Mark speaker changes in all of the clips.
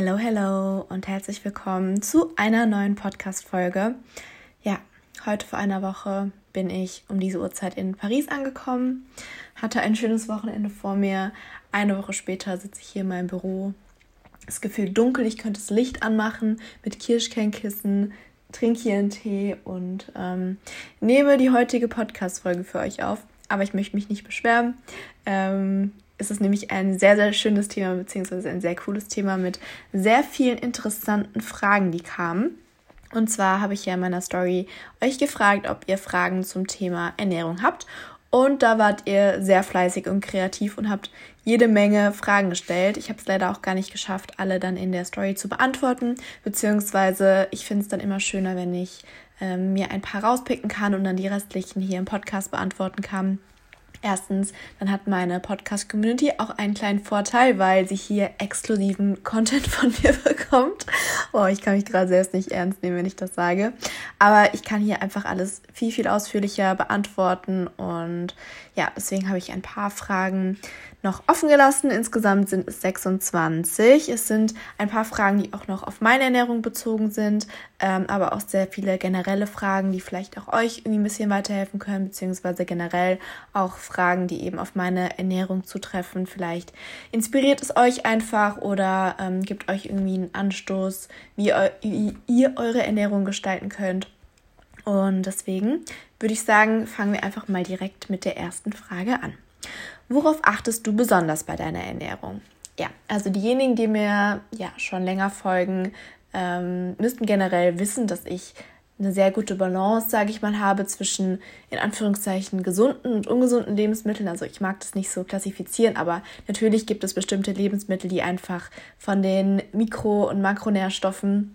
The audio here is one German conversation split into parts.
Speaker 1: Hello, hello und herzlich willkommen zu einer neuen Podcast-Folge. Ja, heute vor einer Woche bin ich um diese Uhrzeit in Paris angekommen, hatte ein schönes Wochenende vor mir. Eine Woche später sitze ich hier in meinem Büro. Das Gefühl dunkel, ich könnte das Licht anmachen mit Kirschkernkissen, trinke hier einen Tee und ähm, nehme die heutige Podcast-Folge für euch auf. Aber ich möchte mich nicht beschweren. Ähm, ist es nämlich ein sehr, sehr schönes Thema, beziehungsweise ein sehr cooles Thema mit sehr vielen interessanten Fragen, die kamen. Und zwar habe ich ja in meiner Story euch gefragt, ob ihr Fragen zum Thema Ernährung habt. Und da wart ihr sehr fleißig und kreativ und habt jede Menge Fragen gestellt. Ich habe es leider auch gar nicht geschafft, alle dann in der Story zu beantworten. Beziehungsweise ich finde es dann immer schöner, wenn ich ähm, mir ein paar rauspicken kann und dann die restlichen hier im Podcast beantworten kann. Erstens, dann hat meine Podcast-Community auch einen kleinen Vorteil, weil sie hier exklusiven Content von mir bekommt. Oh, ich kann mich gerade selbst nicht ernst nehmen, wenn ich das sage. Aber ich kann hier einfach alles viel, viel ausführlicher beantworten. Und ja, deswegen habe ich ein paar Fragen noch offen gelassen. Insgesamt sind es 26. Es sind ein paar Fragen, die auch noch auf meine Ernährung bezogen sind, ähm, aber auch sehr viele generelle Fragen, die vielleicht auch euch irgendwie ein bisschen weiterhelfen können, beziehungsweise generell auch Fragen, die eben auf meine Ernährung zutreffen. Vielleicht inspiriert es euch einfach oder ähm, gibt euch irgendwie einen Anstoß, wie, wie ihr eure Ernährung gestalten könnt. Und deswegen würde ich sagen, fangen wir einfach mal direkt mit der ersten Frage an. Worauf achtest du besonders bei deiner Ernährung? Ja, also diejenigen, die mir ja schon länger folgen, ähm, müssten generell wissen, dass ich eine sehr gute Balance, sage ich mal, habe zwischen in Anführungszeichen gesunden und ungesunden Lebensmitteln. Also ich mag das nicht so klassifizieren, aber natürlich gibt es bestimmte Lebensmittel, die einfach von den Mikro- und Makronährstoffen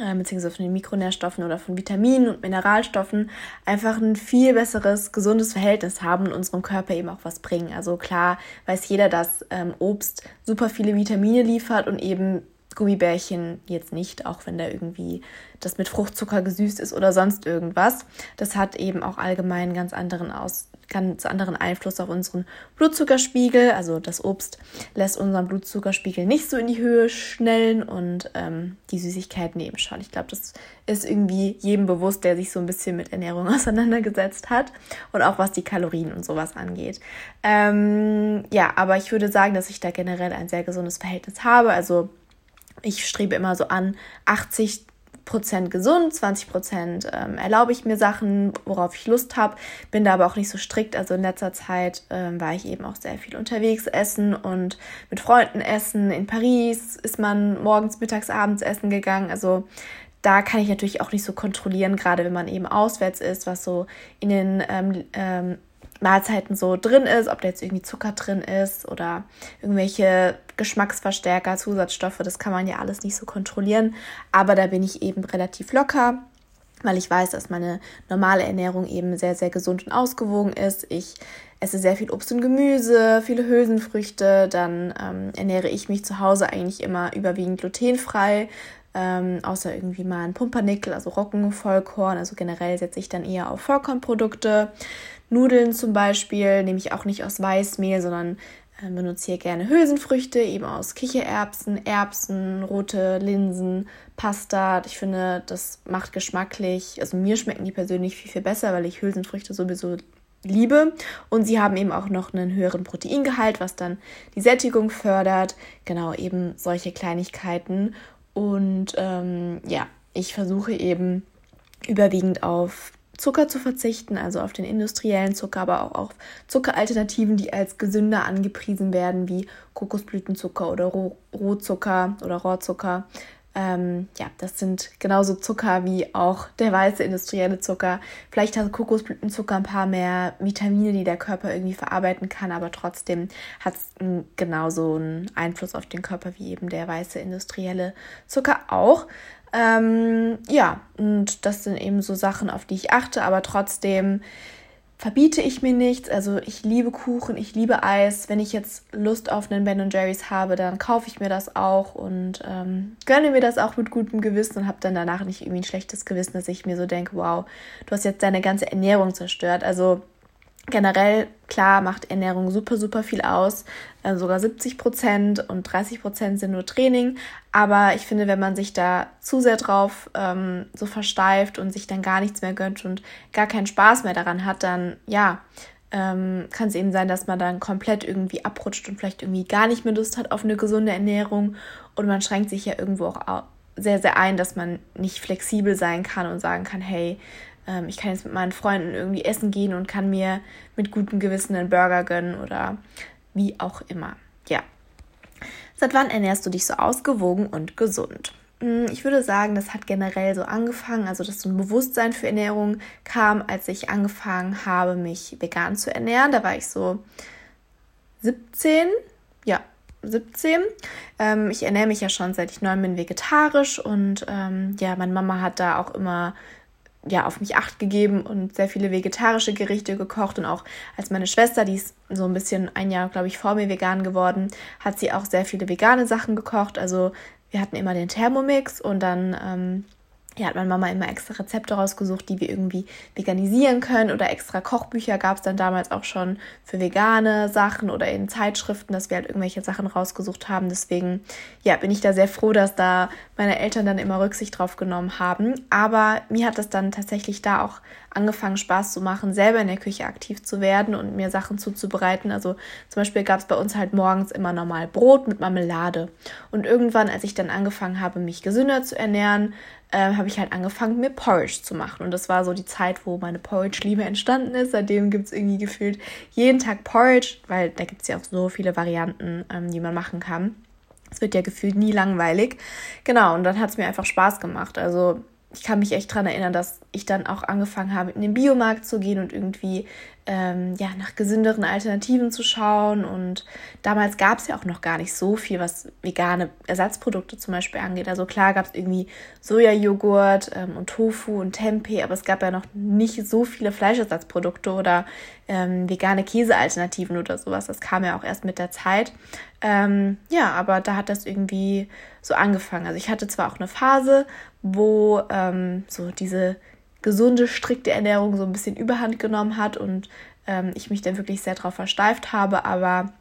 Speaker 1: äh, beziehungsweise von den Mikronährstoffen oder von Vitaminen und Mineralstoffen einfach ein viel besseres, gesundes Verhältnis haben und unserem Körper eben auch was bringen. Also klar weiß jeder, dass ähm, Obst super viele Vitamine liefert und eben Gummibärchen jetzt nicht, auch wenn da irgendwie das mit Fruchtzucker gesüßt ist oder sonst irgendwas. Das hat eben auch allgemein ganz anderen Aus ganz anderen Einfluss auf unseren Blutzuckerspiegel. Also das Obst lässt unseren Blutzuckerspiegel nicht so in die Höhe schnellen und ähm, die Süßigkeiten eben schon. Ich glaube, das ist irgendwie jedem bewusst, der sich so ein bisschen mit Ernährung auseinandergesetzt hat und auch was die Kalorien und sowas angeht. Ähm, ja, aber ich würde sagen, dass ich da generell ein sehr gesundes Verhältnis habe. Also ich strebe immer so an 80 Prozent gesund, 20 Prozent ähm, erlaube ich mir Sachen, worauf ich Lust habe, bin da aber auch nicht so strikt. Also in letzter Zeit ähm, war ich eben auch sehr viel unterwegs essen und mit Freunden essen. In Paris ist man morgens, mittags, abends essen gegangen. Also da kann ich natürlich auch nicht so kontrollieren, gerade wenn man eben auswärts ist, was so in den ähm, ähm, Mahlzeiten so drin ist, ob da jetzt irgendwie Zucker drin ist oder irgendwelche Geschmacksverstärker, Zusatzstoffe, das kann man ja alles nicht so kontrollieren. Aber da bin ich eben relativ locker, weil ich weiß, dass meine normale Ernährung eben sehr, sehr gesund und ausgewogen ist. Ich esse sehr viel Obst und Gemüse, viele Hülsenfrüchte. Dann ähm, ernähre ich mich zu Hause eigentlich immer überwiegend glutenfrei. Ähm, außer irgendwie mal ein Pumpernickel, also Roggen, Vollkorn. Also generell setze ich dann eher auf Vollkornprodukte. Nudeln zum Beispiel nehme ich auch nicht aus Weißmehl, sondern benutze hier gerne Hülsenfrüchte, eben aus Kichererbsen, Erbsen, rote Linsen, Pasta. Ich finde, das macht geschmacklich, also mir schmecken die persönlich viel, viel besser, weil ich Hülsenfrüchte sowieso liebe. Und sie haben eben auch noch einen höheren Proteingehalt, was dann die Sättigung fördert. Genau, eben solche Kleinigkeiten. Und ähm, ja, ich versuche eben überwiegend auf Zucker zu verzichten, also auf den industriellen Zucker, aber auch auf Zuckeralternativen, die als gesünder angepriesen werden, wie Kokosblütenzucker oder Rohzucker oder Rohrzucker. Ähm, ja, das sind genauso Zucker wie auch der weiße industrielle Zucker. Vielleicht hat Kokosblütenzucker ein paar mehr Vitamine, die der Körper irgendwie verarbeiten kann, aber trotzdem hat es genauso einen Einfluss auf den Körper wie eben der weiße industrielle Zucker auch. Ähm, ja, und das sind eben so Sachen, auf die ich achte, aber trotzdem verbiete ich mir nichts. Also ich liebe Kuchen, ich liebe Eis. Wenn ich jetzt Lust auf einen Ben Jerry's habe, dann kaufe ich mir das auch und ähm, gönne mir das auch mit gutem Gewissen und habe dann danach nicht irgendwie ein schlechtes Gewissen, dass ich mir so denke, wow, du hast jetzt deine ganze Ernährung zerstört. Also generell, klar, macht Ernährung super, super viel aus, äh, sogar 70 Prozent und 30 Prozent sind nur Training. Aber ich finde, wenn man sich da zu sehr drauf ähm, so versteift und sich dann gar nichts mehr gönnt und gar keinen Spaß mehr daran hat, dann ja, ähm, kann es eben sein, dass man dann komplett irgendwie abrutscht und vielleicht irgendwie gar nicht mehr Lust hat auf eine gesunde Ernährung und man schränkt sich ja irgendwo auch sehr, sehr ein, dass man nicht flexibel sein kann und sagen kann, hey, ähm, ich kann jetzt mit meinen Freunden irgendwie essen gehen und kann mir mit gutem Gewissen einen Burger gönnen oder wie auch immer. Ja. Seit wann ernährst du dich so ausgewogen und gesund? Hm, ich würde sagen, das hat generell so angefangen, also dass so ein Bewusstsein für Ernährung kam, als ich angefangen habe, mich vegan zu ernähren. Da war ich so 17, ja, 17. Ähm, ich ernähre mich ja schon seit ich neun bin vegetarisch und ähm, ja, meine Mama hat da auch immer ja, auf mich acht gegeben und sehr viele vegetarische Gerichte gekocht. Und auch als meine Schwester, die ist so ein bisschen ein Jahr, glaube ich, vor mir vegan geworden, hat sie auch sehr viele vegane Sachen gekocht. Also wir hatten immer den Thermomix und dann ähm, ja, hat meine Mama immer extra Rezepte rausgesucht, die wir irgendwie veganisieren können oder extra Kochbücher gab es dann damals auch schon für vegane Sachen oder in Zeitschriften, dass wir halt irgendwelche Sachen rausgesucht haben. Deswegen, ja, bin ich da sehr froh, dass da meine Eltern dann immer Rücksicht drauf genommen haben. Aber mir hat das dann tatsächlich da auch angefangen, Spaß zu machen, selber in der Küche aktiv zu werden und mir Sachen zuzubereiten. Also zum Beispiel gab es bei uns halt morgens immer normal Brot mit Marmelade. Und irgendwann, als ich dann angefangen habe, mich gesünder zu ernähren, äh, habe ich halt angefangen, mir Porridge zu machen. Und das war so die Zeit, wo meine Porridge-Liebe entstanden ist. Seitdem gibt es irgendwie gefühlt jeden Tag Porridge, weil da gibt es ja auch so viele Varianten, ähm, die man machen kann. Es wird ja gefühlt nie langweilig. Genau, und dann hat es mir einfach Spaß gemacht. Also ich kann mich echt daran erinnern, dass ich dann auch angefangen habe, in den Biomarkt zu gehen und irgendwie ähm, ja, nach gesünderen Alternativen zu schauen. Und damals gab es ja auch noch gar nicht so viel, was vegane Ersatzprodukte zum Beispiel angeht. Also klar gab es irgendwie Sojajoghurt ähm, und Tofu und Tempeh, aber es gab ja noch nicht so viele Fleischersatzprodukte oder ähm, vegane Käsealternativen oder sowas. Das kam ja auch erst mit der Zeit. Ähm, ja, aber da hat das irgendwie so angefangen. Also ich hatte zwar auch eine Phase, wo ähm, so diese gesunde, strikte Ernährung so ein bisschen überhand genommen hat und ähm, ich mich dann wirklich sehr darauf versteift habe. Aber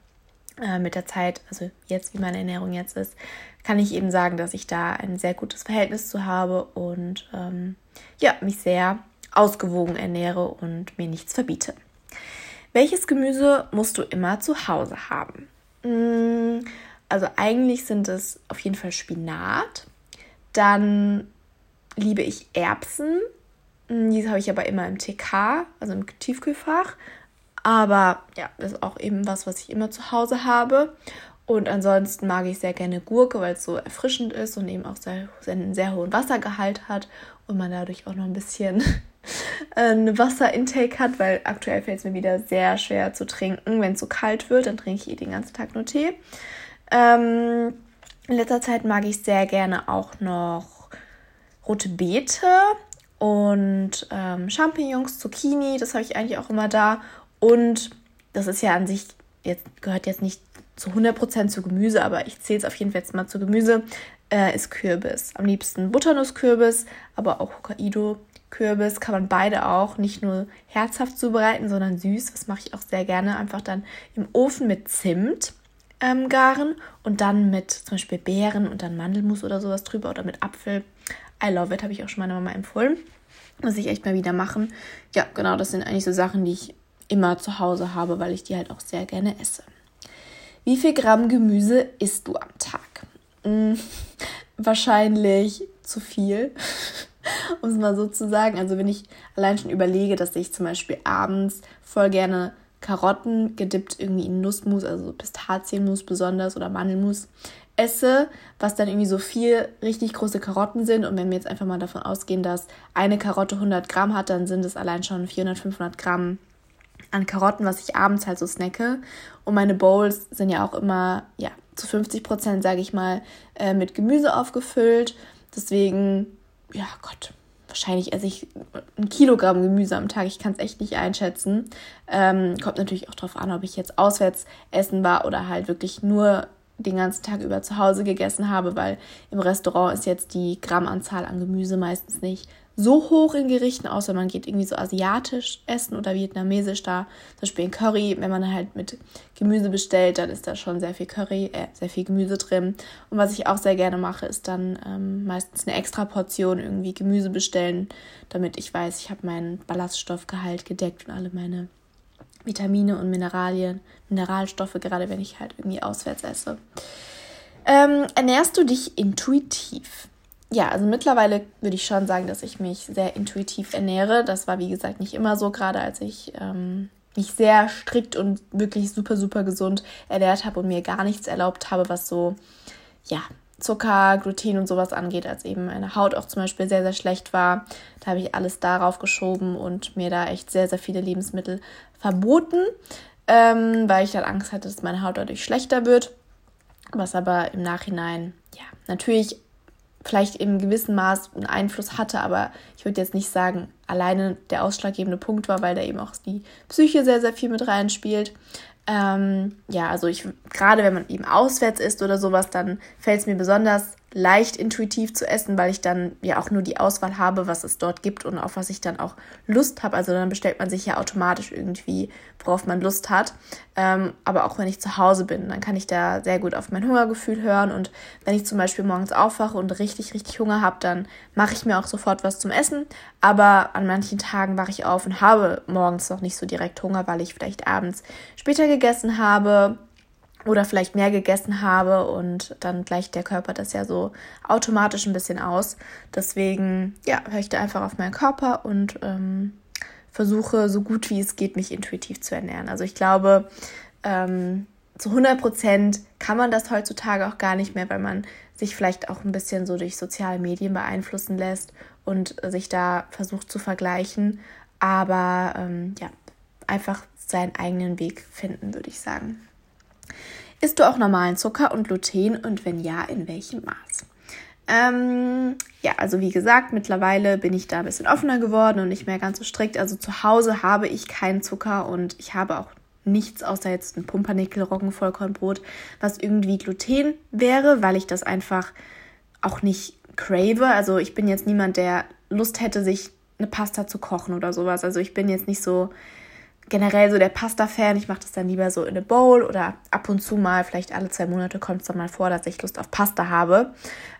Speaker 1: äh, mit der Zeit, also jetzt, wie meine Ernährung jetzt ist, kann ich eben sagen, dass ich da ein sehr gutes Verhältnis zu habe und ähm, ja, mich sehr ausgewogen ernähre und mir nichts verbiete. Welches Gemüse musst du immer zu Hause haben? Mm, also eigentlich sind es auf jeden Fall Spinat. Dann liebe ich Erbsen hm, Diese habe ich aber immer im TK, also im Tiefkühlfach. Aber ja, das ist auch eben was, was ich immer zu Hause habe. Und ansonsten mag ich sehr gerne Gurke, weil es so erfrischend ist und eben auch sehr, einen sehr hohen Wassergehalt hat und man dadurch auch noch ein bisschen ein Wasserintake hat, weil aktuell fällt es mir wieder sehr schwer zu trinken. Wenn es so kalt wird, dann trinke ich eh den ganzen Tag nur Tee. Ähm, in letzter Zeit mag ich sehr gerne auch noch rote Beete und ähm, Champignons, Zucchini, das habe ich eigentlich auch immer da. Und das ist ja an sich, jetzt gehört jetzt nicht zu 100% zu Gemüse, aber ich zähle es auf jeden Fall jetzt mal zu Gemüse, äh, ist Kürbis. Am liebsten Butternusskürbis, aber auch Hokkaido-Kürbis kann man beide auch nicht nur herzhaft zubereiten, sondern süß. Das mache ich auch sehr gerne. Einfach dann im Ofen mit Zimt ähm, garen und dann mit zum Beispiel Beeren und dann Mandelmus oder sowas drüber oder mit Apfel. I love it, habe ich auch schon meiner Mama empfohlen. Muss ich echt mal wieder machen. Ja, genau, das sind eigentlich so Sachen, die ich immer zu Hause habe, weil ich die halt auch sehr gerne esse. Wie viel Gramm Gemüse isst du am Tag? Hm, wahrscheinlich zu viel, um es mal so zu sagen. Also wenn ich allein schon überlege, dass ich zum Beispiel abends voll gerne Karotten gedippt irgendwie in Nussmus, also Pistazienmus besonders oder Mandelmus esse, was dann irgendwie so vier richtig große Karotten sind. Und wenn wir jetzt einfach mal davon ausgehen, dass eine Karotte 100 Gramm hat, dann sind es allein schon 400, 500 Gramm an Karotten, was ich abends halt so snacke. Und meine Bowls sind ja auch immer, ja, zu 50 Prozent, sage ich mal, äh, mit Gemüse aufgefüllt. Deswegen, ja, Gott, wahrscheinlich esse ich ein Kilogramm Gemüse am Tag. Ich kann es echt nicht einschätzen. Ähm, kommt natürlich auch darauf an, ob ich jetzt auswärts essen war oder halt wirklich nur den ganzen Tag über zu Hause gegessen habe, weil im Restaurant ist jetzt die Grammanzahl an Gemüse meistens nicht so hoch in Gerichten, außer man geht irgendwie so asiatisch essen oder vietnamesisch da. Zum Beispiel in Curry, wenn man halt mit Gemüse bestellt, dann ist da schon sehr viel Curry, äh, sehr viel Gemüse drin. Und was ich auch sehr gerne mache, ist dann ähm, meistens eine extra Portion irgendwie Gemüse bestellen, damit ich weiß, ich habe meinen Ballaststoffgehalt gedeckt und alle meine Vitamine und Mineralien, Mineralstoffe, gerade wenn ich halt irgendwie auswärts esse. Ähm, ernährst du dich intuitiv? Ja, also mittlerweile würde ich schon sagen, dass ich mich sehr intuitiv ernähre. Das war, wie gesagt, nicht immer so, gerade als ich ähm, mich sehr strikt und wirklich super, super gesund ernährt habe und mir gar nichts erlaubt habe, was so, ja, Zucker, Gluten und sowas angeht, als eben meine Haut auch zum Beispiel sehr, sehr schlecht war. Da habe ich alles darauf geschoben und mir da echt sehr, sehr viele Lebensmittel verboten, ähm, weil ich dann Angst hatte, dass meine Haut dadurch schlechter wird. Was aber im Nachhinein, ja, natürlich vielleicht im gewissen Maß einen Einfluss hatte, aber ich würde jetzt nicht sagen, alleine der ausschlaggebende Punkt war, weil da eben auch die Psyche sehr, sehr viel mit reinspielt. Ähm, ja, also ich, gerade wenn man eben auswärts ist oder sowas, dann fällt es mir besonders leicht intuitiv zu essen, weil ich dann ja auch nur die Auswahl habe, was es dort gibt und auf was ich dann auch Lust habe. Also dann bestellt man sich ja automatisch irgendwie, worauf man Lust hat. Ähm, aber auch wenn ich zu Hause bin, dann kann ich da sehr gut auf mein Hungergefühl hören. Und wenn ich zum Beispiel morgens aufwache und richtig, richtig Hunger habe, dann mache ich mir auch sofort was zum Essen. Aber an manchen Tagen wache ich auf und habe morgens noch nicht so direkt Hunger, weil ich vielleicht abends später gegessen habe oder vielleicht mehr gegessen habe und dann gleicht der Körper das ja so automatisch ein bisschen aus. Deswegen, ja, höre ich da einfach auf meinen Körper und ähm, versuche so gut wie es geht, mich intuitiv zu ernähren. Also ich glaube, ähm, zu 100 Prozent kann man das heutzutage auch gar nicht mehr, weil man sich vielleicht auch ein bisschen so durch soziale Medien beeinflussen lässt und sich da versucht zu vergleichen. Aber ähm, ja, einfach seinen eigenen Weg finden, würde ich sagen. Isst du auch normalen Zucker und Gluten und wenn ja, in welchem Maß? Ähm, ja, also wie gesagt, mittlerweile bin ich da ein bisschen offener geworden und nicht mehr ganz so strikt. Also zu Hause habe ich keinen Zucker und ich habe auch nichts außer jetzt ein Pumpernickel, Roggenvollkornbrot, was irgendwie Gluten wäre, weil ich das einfach auch nicht crave. Also ich bin jetzt niemand, der Lust hätte, sich eine Pasta zu kochen oder sowas. Also ich bin jetzt nicht so generell so der Pasta-Fan. Ich mache das dann lieber so in eine Bowl oder ab und zu mal, vielleicht alle zwei Monate kommt es dann mal vor, dass ich Lust auf Pasta habe.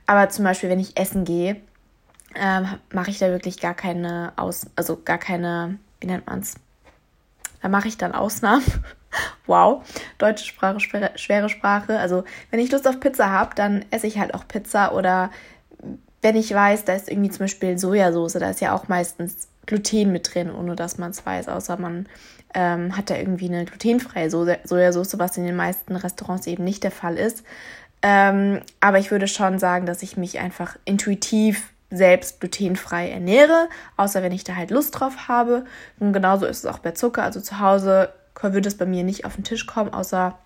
Speaker 1: Aber zum Beispiel, wenn ich essen gehe, ähm, mache ich da wirklich gar keine Aus, also gar keine, wie nennt man es? Da mache ich dann Ausnahmen. wow, deutsche Sprache, schwere, schwere Sprache. Also wenn ich Lust auf Pizza habe, dann esse ich halt auch Pizza oder wenn ich weiß, da ist irgendwie zum Beispiel Sojasauce, da ist ja auch meistens Gluten mit drin, ohne dass man es weiß, außer man ähm, hat da irgendwie eine glutenfreie so Sojasauce, was in den meisten Restaurants eben nicht der Fall ist. Ähm, aber ich würde schon sagen, dass ich mich einfach intuitiv selbst glutenfrei ernähre, außer wenn ich da halt Lust drauf habe. Und genauso ist es auch bei Zucker. Also zu Hause würde es bei mir nicht auf den Tisch kommen, außer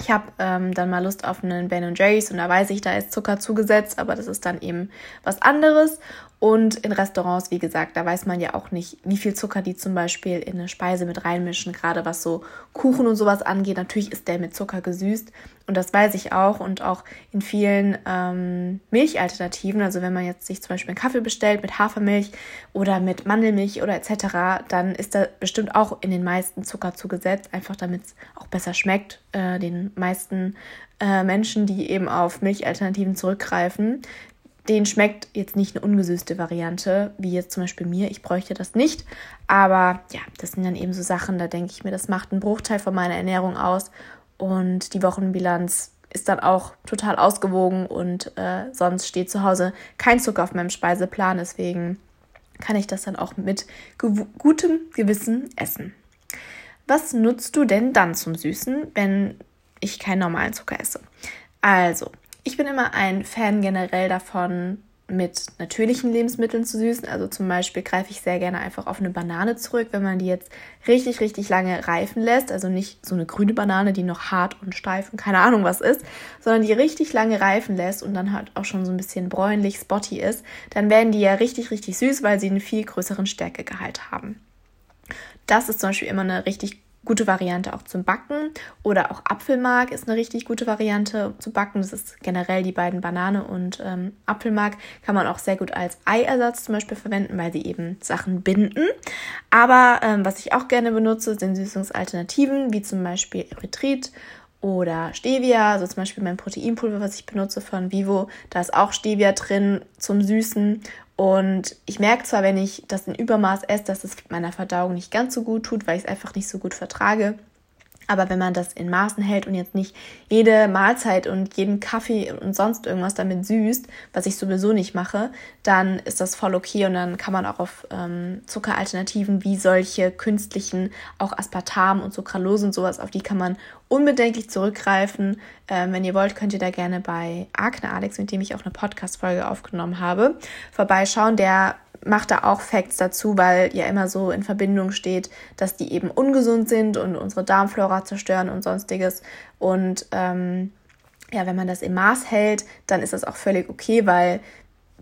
Speaker 1: ich habe ähm, dann mal Lust auf einen Ben Jerry's und da weiß ich, da ist Zucker zugesetzt, aber das ist dann eben was anderes. Und in Restaurants, wie gesagt, da weiß man ja auch nicht, wie viel Zucker die zum Beispiel in eine Speise mit reinmischen, gerade was so Kuchen und sowas angeht. Natürlich ist der mit Zucker gesüßt und das weiß ich auch. Und auch in vielen ähm, Milchalternativen, also wenn man jetzt sich zum Beispiel einen Kaffee bestellt mit Hafermilch oder mit Mandelmilch oder etc., dann ist da bestimmt auch in den meisten Zucker zugesetzt, einfach damit es auch besser schmeckt. Äh, den meisten äh, Menschen, die eben auf Milchalternativen zurückgreifen, den schmeckt jetzt nicht eine ungesüßte Variante, wie jetzt zum Beispiel mir. Ich bräuchte das nicht. Aber ja, das sind dann eben so Sachen, da denke ich mir, das macht einen Bruchteil von meiner Ernährung aus. Und die Wochenbilanz ist dann auch total ausgewogen und äh, sonst steht zu Hause kein Zucker auf meinem Speiseplan. Deswegen kann ich das dann auch mit gutem Gewissen essen. Was nutzt du denn dann zum Süßen, wenn ich keinen normalen Zucker esse? Also, ich bin immer ein Fan generell davon, mit natürlichen Lebensmitteln zu süßen. Also zum Beispiel greife ich sehr gerne einfach auf eine Banane zurück, wenn man die jetzt richtig, richtig lange reifen lässt. Also nicht so eine grüne Banane, die noch hart und steif und keine Ahnung was ist, sondern die richtig lange reifen lässt und dann halt auch schon so ein bisschen bräunlich, spotty ist. Dann werden die ja richtig, richtig süß, weil sie einen viel größeren Stärkegehalt haben. Das ist zum Beispiel immer eine richtig gute Variante auch zum Backen. Oder auch Apfelmark ist eine richtig gute Variante zu backen. Das ist generell die beiden Banane und ähm, Apfelmark kann man auch sehr gut als Eiersatz zum Beispiel verwenden, weil sie eben Sachen binden. Aber ähm, was ich auch gerne benutze, sind Süßungsalternativen, wie zum Beispiel Erythrit oder Stevia, also zum Beispiel mein Proteinpulver, was ich benutze von Vivo, da ist auch Stevia drin zum Süßen und ich merke zwar, wenn ich das in Übermaß esse, dass es meiner Verdauung nicht ganz so gut tut, weil ich es einfach nicht so gut vertrage. Aber wenn man das in Maßen hält und jetzt nicht jede Mahlzeit und jeden Kaffee und sonst irgendwas damit süßt, was ich sowieso nicht mache, dann ist das voll okay und dann kann man auch auf ähm, Zuckeralternativen wie solche künstlichen, auch Aspartam und Sucralose und sowas, auf die kann man unbedenklich zurückgreifen. Ähm, wenn ihr wollt, könnt ihr da gerne bei Akne Alex, mit dem ich auch eine Podcast-Folge aufgenommen habe, vorbeischauen. Der macht da auch Facts dazu, weil ja immer so in Verbindung steht, dass die eben ungesund sind und unsere Darmflora zerstören und sonstiges. Und ähm, ja, wenn man das im Maß hält, dann ist das auch völlig okay, weil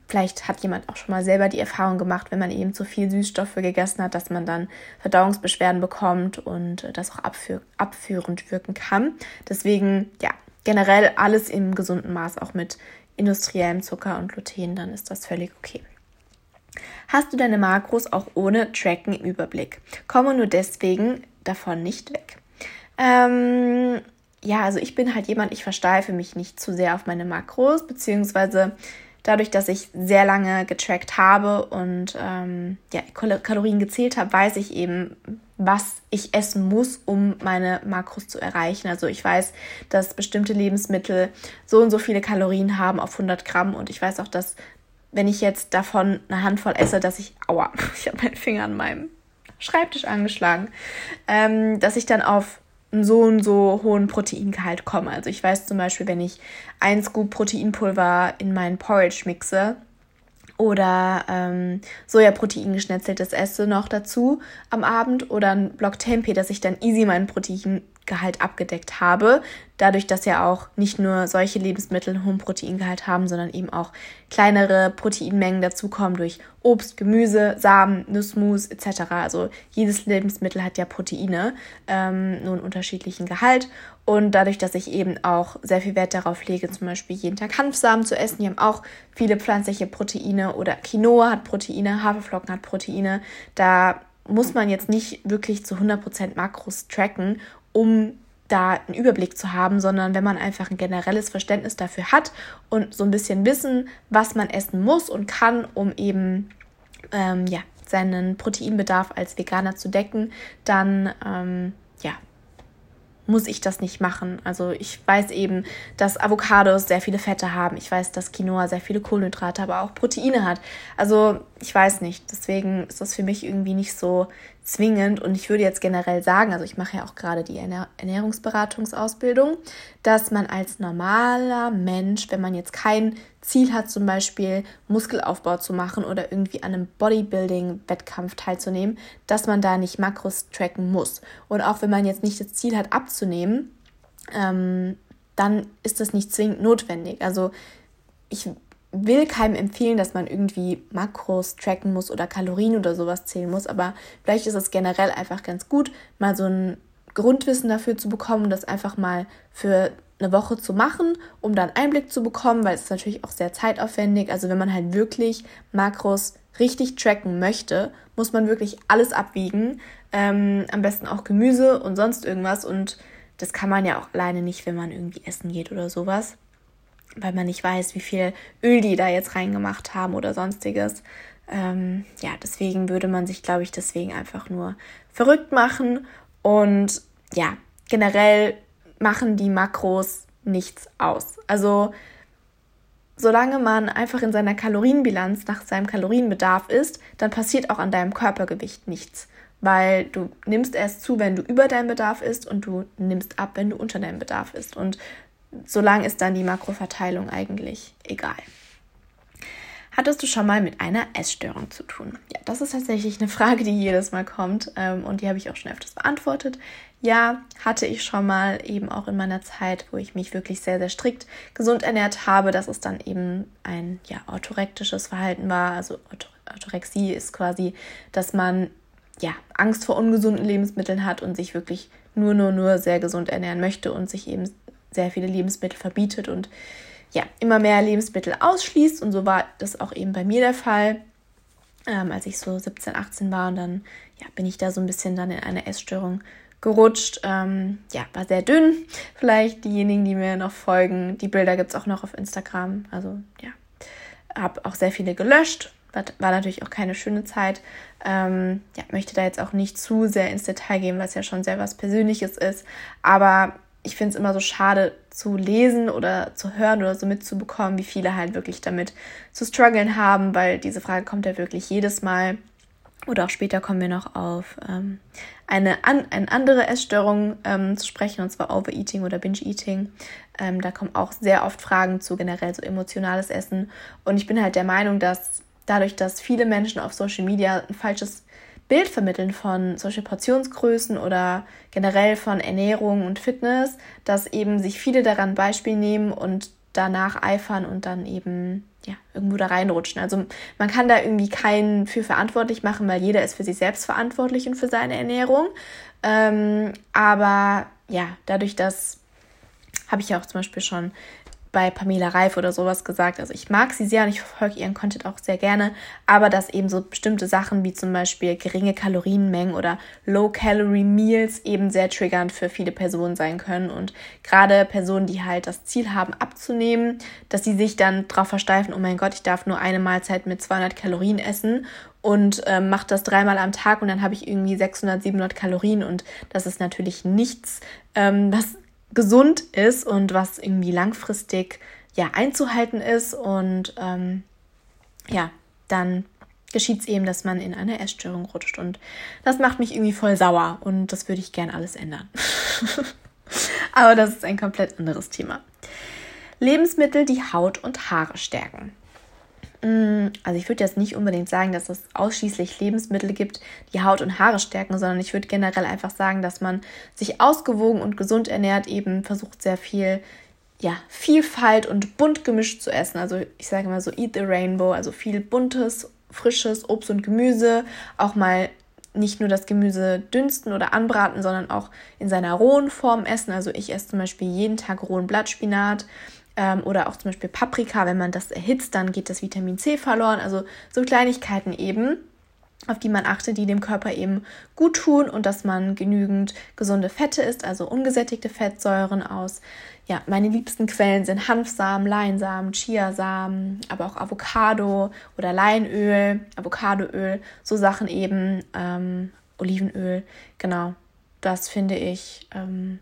Speaker 1: vielleicht hat jemand auch schon mal selber die Erfahrung gemacht, wenn man eben zu viel Süßstoffe gegessen hat, dass man dann Verdauungsbeschwerden bekommt und das auch abführ abführend wirken kann. Deswegen, ja, generell alles im gesunden Maß, auch mit industriellem Zucker und Gluten, dann ist das völlig okay hast du deine Makros auch ohne Tracken im Überblick. Komme nur deswegen davon nicht weg. Ähm, ja, also ich bin halt jemand, ich versteife mich nicht zu sehr auf meine Makros, beziehungsweise dadurch, dass ich sehr lange getrackt habe und ähm, ja, Kalorien gezählt habe, weiß ich eben, was ich essen muss, um meine Makros zu erreichen. Also ich weiß, dass bestimmte Lebensmittel so und so viele Kalorien haben auf 100 Gramm und ich weiß auch, dass wenn ich jetzt davon eine Handvoll esse, dass ich, aua, ich habe meinen Finger an meinem Schreibtisch angeschlagen, ähm, dass ich dann auf einen so und so hohen Proteingehalt komme. Also ich weiß zum Beispiel, wenn ich ein Scoop Proteinpulver in meinen Porridge mixe oder ähm, Sojaprotein geschnetzeltes esse noch dazu am Abend oder ein Block Tempeh, dass ich dann easy meinen Protein, Gehalt abgedeckt habe. Dadurch, dass ja auch nicht nur solche Lebensmittel einen hohen Proteingehalt haben, sondern eben auch kleinere Proteinmengen dazukommen durch Obst, Gemüse, Samen, Nussmus etc. Also jedes Lebensmittel hat ja Proteine, ähm, nur einen unterschiedlichen Gehalt. Und dadurch, dass ich eben auch sehr viel Wert darauf lege, zum Beispiel jeden Tag Hanfsamen zu essen, die haben auch viele pflanzliche Proteine oder Quinoa hat Proteine, Haferflocken hat Proteine, da muss man jetzt nicht wirklich zu 100% Makros tracken, um da einen Überblick zu haben, sondern wenn man einfach ein generelles Verständnis dafür hat und so ein bisschen wissen, was man essen muss und kann, um eben ähm, ja, seinen Proteinbedarf als Veganer zu decken, dann ähm, ja, muss ich das nicht machen. Also ich weiß eben, dass Avocados sehr viele Fette haben. Ich weiß, dass Quinoa sehr viele Kohlenhydrate, aber auch Proteine hat. Also ich weiß nicht. Deswegen ist das für mich irgendwie nicht so zwingend. Und ich würde jetzt generell sagen, also ich mache ja auch gerade die Ernährungsberatungsausbildung, dass man als normaler Mensch, wenn man jetzt kein Ziel hat, zum Beispiel Muskelaufbau zu machen oder irgendwie an einem Bodybuilding-Wettkampf teilzunehmen, dass man da nicht Makros tracken muss. Und auch wenn man jetzt nicht das Ziel hat, abzunehmen, ähm, dann ist das nicht zwingend notwendig. Also ich will keinem empfehlen, dass man irgendwie Makros tracken muss oder Kalorien oder sowas zählen muss, aber vielleicht ist es generell einfach ganz gut, mal so ein Grundwissen dafür zu bekommen, das einfach mal für eine Woche zu machen, um dann Einblick zu bekommen, weil es ist natürlich auch sehr zeitaufwendig. Also wenn man halt wirklich Makros richtig tracken möchte, muss man wirklich alles abwiegen. Ähm, am besten auch Gemüse und sonst irgendwas. Und das kann man ja auch alleine nicht, wenn man irgendwie essen geht oder sowas weil man nicht weiß, wie viel Öl die da jetzt reingemacht haben oder sonstiges. Ähm, ja, deswegen würde man sich, glaube ich, deswegen einfach nur verrückt machen. Und ja, generell machen die Makros nichts aus. Also solange man einfach in seiner Kalorienbilanz nach seinem Kalorienbedarf ist, dann passiert auch an deinem Körpergewicht nichts. Weil du nimmst erst zu, wenn du über deinem Bedarf isst und du nimmst ab, wenn du unter deinem Bedarf isst. Und solange ist dann die Makroverteilung eigentlich egal. Hattest du schon mal mit einer Essstörung zu tun? Ja, das ist tatsächlich eine Frage, die jedes Mal kommt ähm, und die habe ich auch schon öfters beantwortet. Ja, hatte ich schon mal eben auch in meiner Zeit, wo ich mich wirklich sehr, sehr strikt gesund ernährt habe, dass es dann eben ein ja, orthorektisches Verhalten war. Also Orthorexie ist quasi, dass man ja, Angst vor ungesunden Lebensmitteln hat und sich wirklich nur, nur, nur sehr gesund ernähren möchte und sich eben sehr viele Lebensmittel verbietet und ja, immer mehr Lebensmittel ausschließt. Und so war das auch eben bei mir der Fall, ähm, als ich so 17, 18 war. Und dann ja, bin ich da so ein bisschen dann in eine Essstörung gerutscht. Ähm, ja, war sehr dünn. Vielleicht diejenigen, die mir noch folgen. Die Bilder gibt es auch noch auf Instagram. Also ja, habe auch sehr viele gelöscht. War, war natürlich auch keine schöne Zeit. Ähm, ja, möchte da jetzt auch nicht zu sehr ins Detail gehen, es ja schon sehr was Persönliches ist. Aber ich finde es immer so schade zu lesen oder zu hören oder so mitzubekommen, wie viele halt wirklich damit zu strugglen haben, weil diese Frage kommt ja wirklich jedes Mal. Oder auch später kommen wir noch auf ähm, eine, an, eine andere Essstörung ähm, zu sprechen, und zwar Overeating oder Binge-Eating. Ähm, da kommen auch sehr oft Fragen zu generell so emotionales Essen. Und ich bin halt der Meinung, dass dadurch, dass viele Menschen auf Social Media ein falsches Bild vermitteln von solche Portionsgrößen oder generell von Ernährung und Fitness, dass eben sich viele daran Beispiel nehmen und danach eifern und dann eben ja, irgendwo da reinrutschen. Also man kann da irgendwie keinen für verantwortlich machen, weil jeder ist für sich selbst verantwortlich und für seine Ernährung. Ähm, aber ja, dadurch, dass habe ich ja auch zum Beispiel schon bei Pamela Reif oder sowas gesagt. Also ich mag sie sehr und ich verfolge ihren Content auch sehr gerne, aber dass eben so bestimmte Sachen wie zum Beispiel geringe Kalorienmengen oder Low-Calorie-Meals eben sehr triggernd für viele Personen sein können und gerade Personen, die halt das Ziel haben abzunehmen, dass sie sich dann darauf versteifen, oh mein Gott, ich darf nur eine Mahlzeit mit 200 Kalorien essen und ähm, mache das dreimal am Tag und dann habe ich irgendwie 600, 700 Kalorien und das ist natürlich nichts, ähm, was gesund ist und was irgendwie langfristig ja einzuhalten ist. Und ähm, ja, dann geschieht es eben, dass man in eine Essstörung rutscht. Und das macht mich irgendwie voll sauer und das würde ich gern alles ändern. Aber das ist ein komplett anderes Thema. Lebensmittel, die Haut und Haare stärken. Mm, also ich würde jetzt nicht unbedingt sagen, dass es ausschließlich Lebensmittel gibt, die Haut und Haare stärken, sondern ich würde generell einfach sagen, dass man sich ausgewogen und gesund ernährt, eben versucht sehr viel ja, Vielfalt und bunt gemischt zu essen. Also ich sage mal so Eat the Rainbow, also viel buntes, frisches Obst und Gemüse, auch mal nicht nur das Gemüse dünsten oder anbraten, sondern auch in seiner rohen Form essen. Also ich esse zum Beispiel jeden Tag rohen Blattspinat ähm, oder auch zum Beispiel Paprika, wenn man das erhitzt, dann geht das Vitamin C verloren. Also so Kleinigkeiten eben, auf die man achtet, die dem Körper eben gut tun und dass man genügend gesunde Fette isst, also ungesättigte Fettsäuren aus. Ja, meine liebsten Quellen sind Hanfsamen, Leinsamen, Chiasamen, aber auch Avocado oder Leinöl, Avocadoöl, so Sachen eben, ähm, Olivenöl, genau. Das finde ich ähm,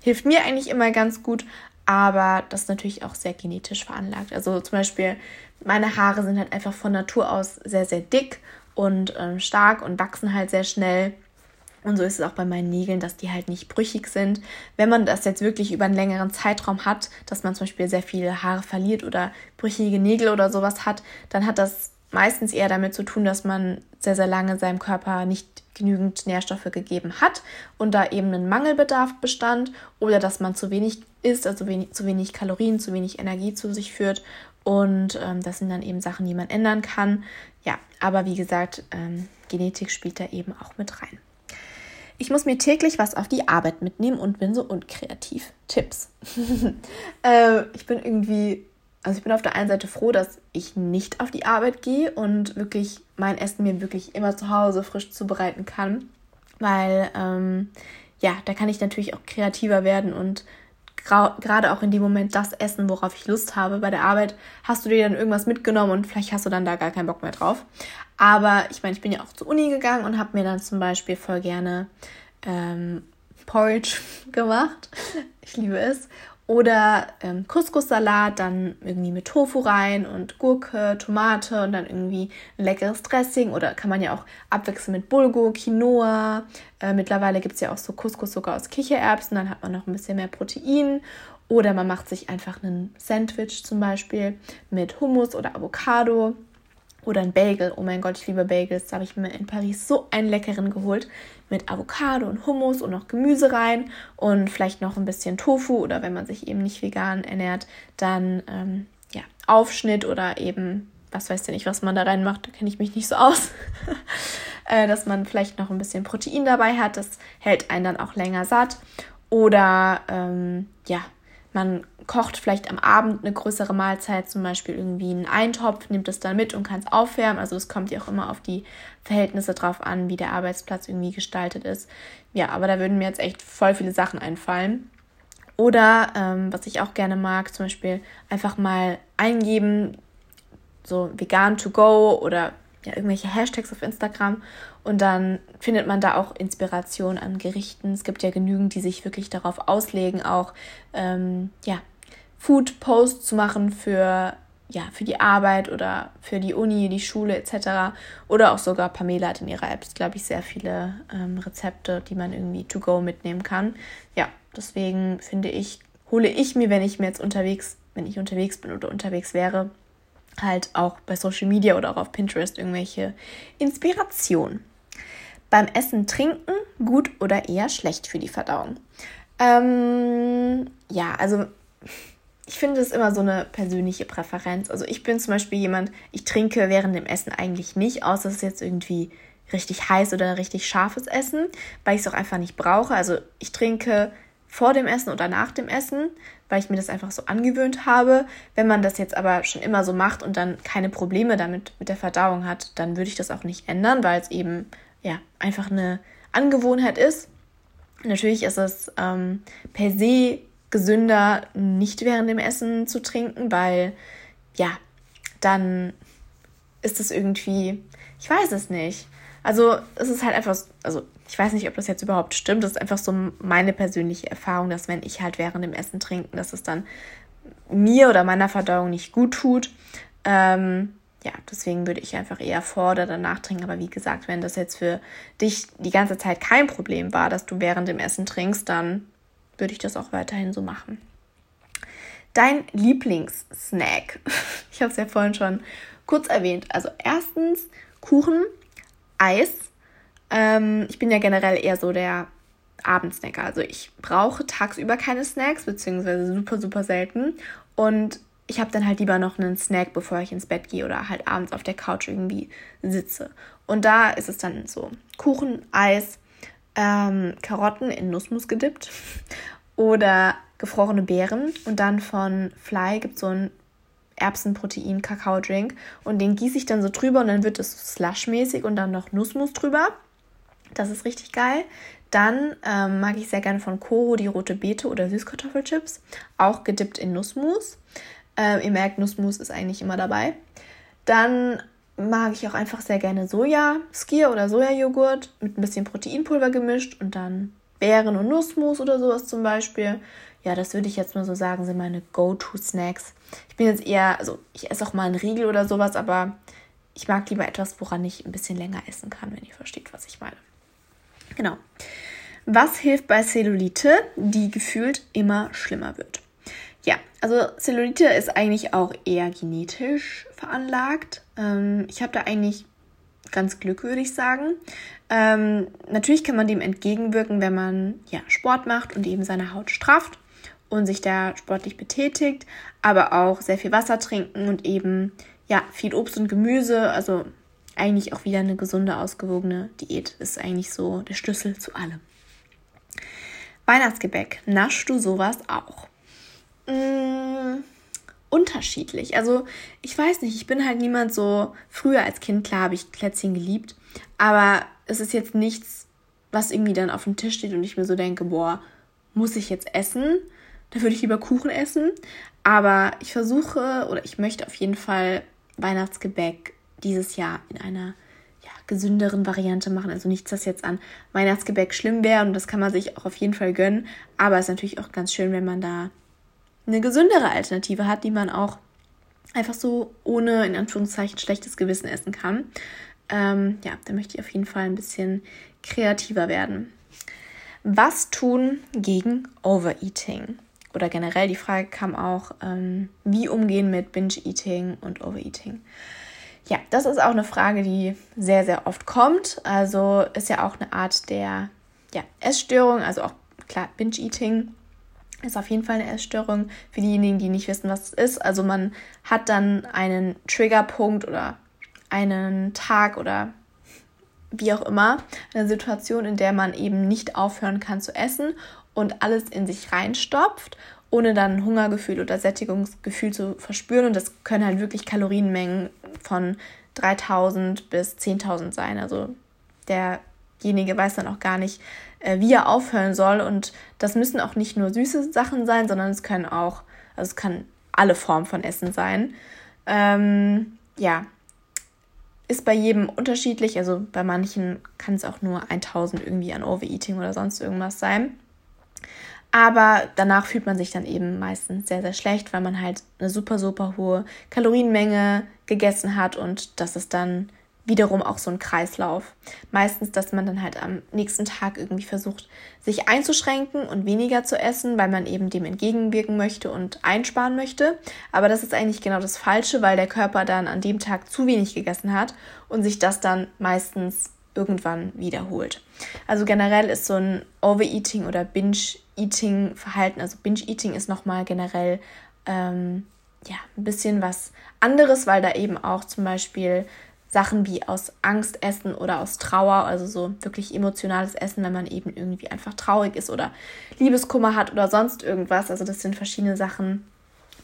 Speaker 1: hilft mir eigentlich immer ganz gut, aber das ist natürlich auch sehr genetisch veranlagt. Also zum Beispiel, meine Haare sind halt einfach von Natur aus sehr, sehr dick und ähm, stark und wachsen halt sehr schnell. Und so ist es auch bei meinen Nägeln, dass die halt nicht brüchig sind. Wenn man das jetzt wirklich über einen längeren Zeitraum hat, dass man zum Beispiel sehr viele Haare verliert oder brüchige Nägel oder sowas hat, dann hat das meistens eher damit zu tun, dass man sehr, sehr lange seinem Körper nicht genügend Nährstoffe gegeben hat und da eben ein Mangelbedarf bestand oder dass man zu wenig isst, also wenig, zu wenig Kalorien, zu wenig Energie zu sich führt. Und ähm, das sind dann eben Sachen, die man ändern kann. Ja, aber wie gesagt, ähm, Genetik spielt da eben auch mit rein. Ich muss mir täglich was auf die Arbeit mitnehmen und bin so unkreativ. Tipps. äh, ich bin irgendwie also ich bin auf der einen Seite froh, dass ich nicht auf die Arbeit gehe und wirklich mein Essen mir wirklich immer zu Hause frisch zubereiten kann, weil ähm, ja, da kann ich natürlich auch kreativer werden und gerade auch in dem Moment das essen, worauf ich Lust habe. Bei der Arbeit hast du dir dann irgendwas mitgenommen und vielleicht hast du dann da gar keinen Bock mehr drauf. Aber ich meine, ich bin ja auch zur Uni gegangen und habe mir dann zum Beispiel voll gerne ähm, Porridge gemacht. Ich liebe es. Oder ähm, Couscous-Salat, dann irgendwie mit Tofu rein und Gurke, Tomate und dann irgendwie ein leckeres Dressing. Oder kann man ja auch abwechseln mit Bulgur, Quinoa. Äh, mittlerweile gibt es ja auch so Couscous sogar aus Kichererbsen, dann hat man noch ein bisschen mehr Protein. Oder man macht sich einfach ein Sandwich zum Beispiel mit Hummus oder Avocado. Oder ein Bagel. Oh mein Gott, ich liebe Bagels. Da habe ich mir in Paris so einen leckeren geholt mit Avocado und Hummus und noch Gemüse rein und vielleicht noch ein bisschen Tofu oder wenn man sich eben nicht vegan ernährt, dann ähm, ja, Aufschnitt oder eben, was weiß ich nicht, was man da reinmacht, da kenne ich mich nicht so aus. äh, dass man vielleicht noch ein bisschen Protein dabei hat. Das hält einen dann auch länger satt. Oder ähm, ja, man kocht vielleicht am Abend eine größere Mahlzeit, zum Beispiel irgendwie einen Eintopf, nimmt es dann mit und kann es aufwärmen. Also es kommt ja auch immer auf die Verhältnisse drauf an, wie der Arbeitsplatz irgendwie gestaltet ist. Ja, aber da würden mir jetzt echt voll viele Sachen einfallen. Oder ähm, was ich auch gerne mag, zum Beispiel einfach mal eingeben, so vegan to go oder ja, irgendwelche Hashtags auf Instagram und dann findet man da auch Inspiration an Gerichten. Es gibt ja genügend, die sich wirklich darauf auslegen, auch ähm, ja, Food-Posts zu machen für, ja, für die Arbeit oder für die Uni, die Schule etc. Oder auch sogar Pamela hat in ihrer Apps, glaube ich, sehr viele ähm, Rezepte, die man irgendwie to go mitnehmen kann. Ja, deswegen finde ich, hole ich mir, wenn ich mir jetzt unterwegs, wenn ich unterwegs bin oder unterwegs wäre, halt auch bei Social Media oder auch auf Pinterest irgendwelche Inspiration. Beim Essen trinken, gut oder eher schlecht für die Verdauung? Ähm, ja, also ich finde es immer so eine persönliche Präferenz. Also ich bin zum Beispiel jemand, ich trinke während dem Essen eigentlich nicht, außer es ist jetzt irgendwie richtig heiß oder richtig scharfes Essen, weil ich es auch einfach nicht brauche. Also ich trinke vor dem Essen oder nach dem Essen, weil ich mir das einfach so angewöhnt habe. Wenn man das jetzt aber schon immer so macht und dann keine Probleme damit mit der Verdauung hat, dann würde ich das auch nicht ändern, weil es eben ja einfach eine Angewohnheit ist. Natürlich ist es ähm, per se gesünder, nicht während dem Essen zu trinken, weil ja, dann ist es irgendwie, ich weiß es nicht. Also es ist halt einfach, also ich weiß nicht, ob das jetzt überhaupt stimmt. Das ist einfach so meine persönliche Erfahrung, dass wenn ich halt während dem Essen trinke, dass es dann mir oder meiner Verdauung nicht gut tut. Ähm, ja, deswegen würde ich einfach eher vor oder danach trinken. Aber wie gesagt, wenn das jetzt für dich die ganze Zeit kein Problem war, dass du während dem Essen trinkst, dann würde ich das auch weiterhin so machen. Dein Lieblingssnack. Ich habe es ja vorhin schon kurz erwähnt. Also erstens Kuchen, Eis ähm, ich bin ja generell eher so der Abendsnacker. Also ich brauche tagsüber keine Snacks, beziehungsweise super, super selten. Und ich habe dann halt lieber noch einen Snack, bevor ich ins Bett gehe oder halt abends auf der Couch irgendwie sitze. Und da ist es dann so Kuchen, Eis, ähm, Karotten in Nussmus gedippt oder gefrorene Beeren. Und dann von Fly gibt es so einen Erbsenprotein-Kakao-Drink. Und den gieße ich dann so drüber und dann wird es slushmäßig und dann noch Nussmus drüber. Das ist richtig geil. Dann ähm, mag ich sehr gerne von Koro die rote Beete oder Süßkartoffelchips, auch gedippt in Nussmus. Äh, ihr merkt, Nussmus ist eigentlich immer dabei. Dann mag ich auch einfach sehr gerne Soja, Skier oder Sojajoghurt mit ein bisschen Proteinpulver gemischt und dann Beeren und Nussmus oder sowas zum Beispiel. Ja, das würde ich jetzt mal so sagen, sind meine Go-To-Snacks. Ich bin jetzt eher, also ich esse auch mal einen Riegel oder sowas, aber ich mag lieber etwas, woran ich ein bisschen länger essen kann, wenn ihr versteht, was ich meine. Genau. Was hilft bei Zellulite, die gefühlt immer schlimmer wird? Ja, also Zellulite ist eigentlich auch eher genetisch veranlagt. Ähm, ich habe da eigentlich ganz Glück, würde ich sagen. Ähm, natürlich kann man dem entgegenwirken, wenn man ja, Sport macht und eben seine Haut strafft und sich da sportlich betätigt, aber auch sehr viel Wasser trinken und eben ja, viel Obst und Gemüse, also eigentlich auch wieder eine gesunde, ausgewogene Diät ist eigentlich so der Schlüssel zu allem. Weihnachtsgebäck, naschst du sowas auch? Mmh, unterschiedlich. Also ich weiß nicht, ich bin halt niemand so, früher als Kind, klar habe ich Plätzchen geliebt, aber es ist jetzt nichts, was irgendwie dann auf dem Tisch steht und ich mir so denke, boah, muss ich jetzt essen? Da würde ich lieber Kuchen essen. Aber ich versuche oder ich möchte auf jeden Fall Weihnachtsgebäck dieses Jahr in einer ja, gesünderen Variante machen. Also nichts, das jetzt an Weihnachtsgebäck schlimm wäre und das kann man sich auch auf jeden Fall gönnen. Aber es ist natürlich auch ganz schön, wenn man da eine gesündere Alternative hat, die man auch einfach so ohne in Anführungszeichen schlechtes Gewissen essen kann. Ähm, ja, da möchte ich auf jeden Fall ein bisschen kreativer werden. Was tun gegen Overeating? Oder generell die Frage kam auch, ähm, wie umgehen mit Binge-Eating und Overeating. Ja, das ist auch eine Frage, die sehr, sehr oft kommt. Also ist ja auch eine Art der ja, Essstörung, also auch klar, Binge-Eating ist auf jeden Fall eine Essstörung für diejenigen, die nicht wissen, was es ist. Also man hat dann einen Triggerpunkt oder einen Tag oder wie auch immer, eine Situation, in der man eben nicht aufhören kann zu essen und alles in sich reinstopft, ohne dann Hungergefühl oder Sättigungsgefühl zu verspüren. Und das können halt wirklich Kalorienmengen von 3000 bis 10.000 sein. Also derjenige weiß dann auch gar nicht, äh, wie er aufhören soll. Und das müssen auch nicht nur süße Sachen sein, sondern es können auch, also es kann alle Formen von Essen sein. Ähm, ja, ist bei jedem unterschiedlich. Also bei manchen kann es auch nur 1000 irgendwie an Overeating oder sonst irgendwas sein. Aber danach fühlt man sich dann eben meistens sehr, sehr schlecht, weil man halt eine super, super hohe Kalorienmenge gegessen hat und das ist dann wiederum auch so ein Kreislauf. Meistens, dass man dann halt am nächsten Tag irgendwie versucht, sich einzuschränken und weniger zu essen, weil man eben dem entgegenwirken möchte und einsparen möchte. Aber das ist eigentlich genau das Falsche, weil der Körper dann an dem Tag zu wenig gegessen hat und sich das dann meistens irgendwann wiederholt. Also generell ist so ein Overeating oder Binge-Eating-Verhalten, also Binge-Eating ist nochmal generell ähm, ja, ein bisschen was anderes, weil da eben auch zum Beispiel Sachen wie aus Angst essen oder aus Trauer, also so wirklich emotionales Essen, wenn man eben irgendwie einfach traurig ist oder Liebeskummer hat oder sonst irgendwas. Also das sind verschiedene Sachen,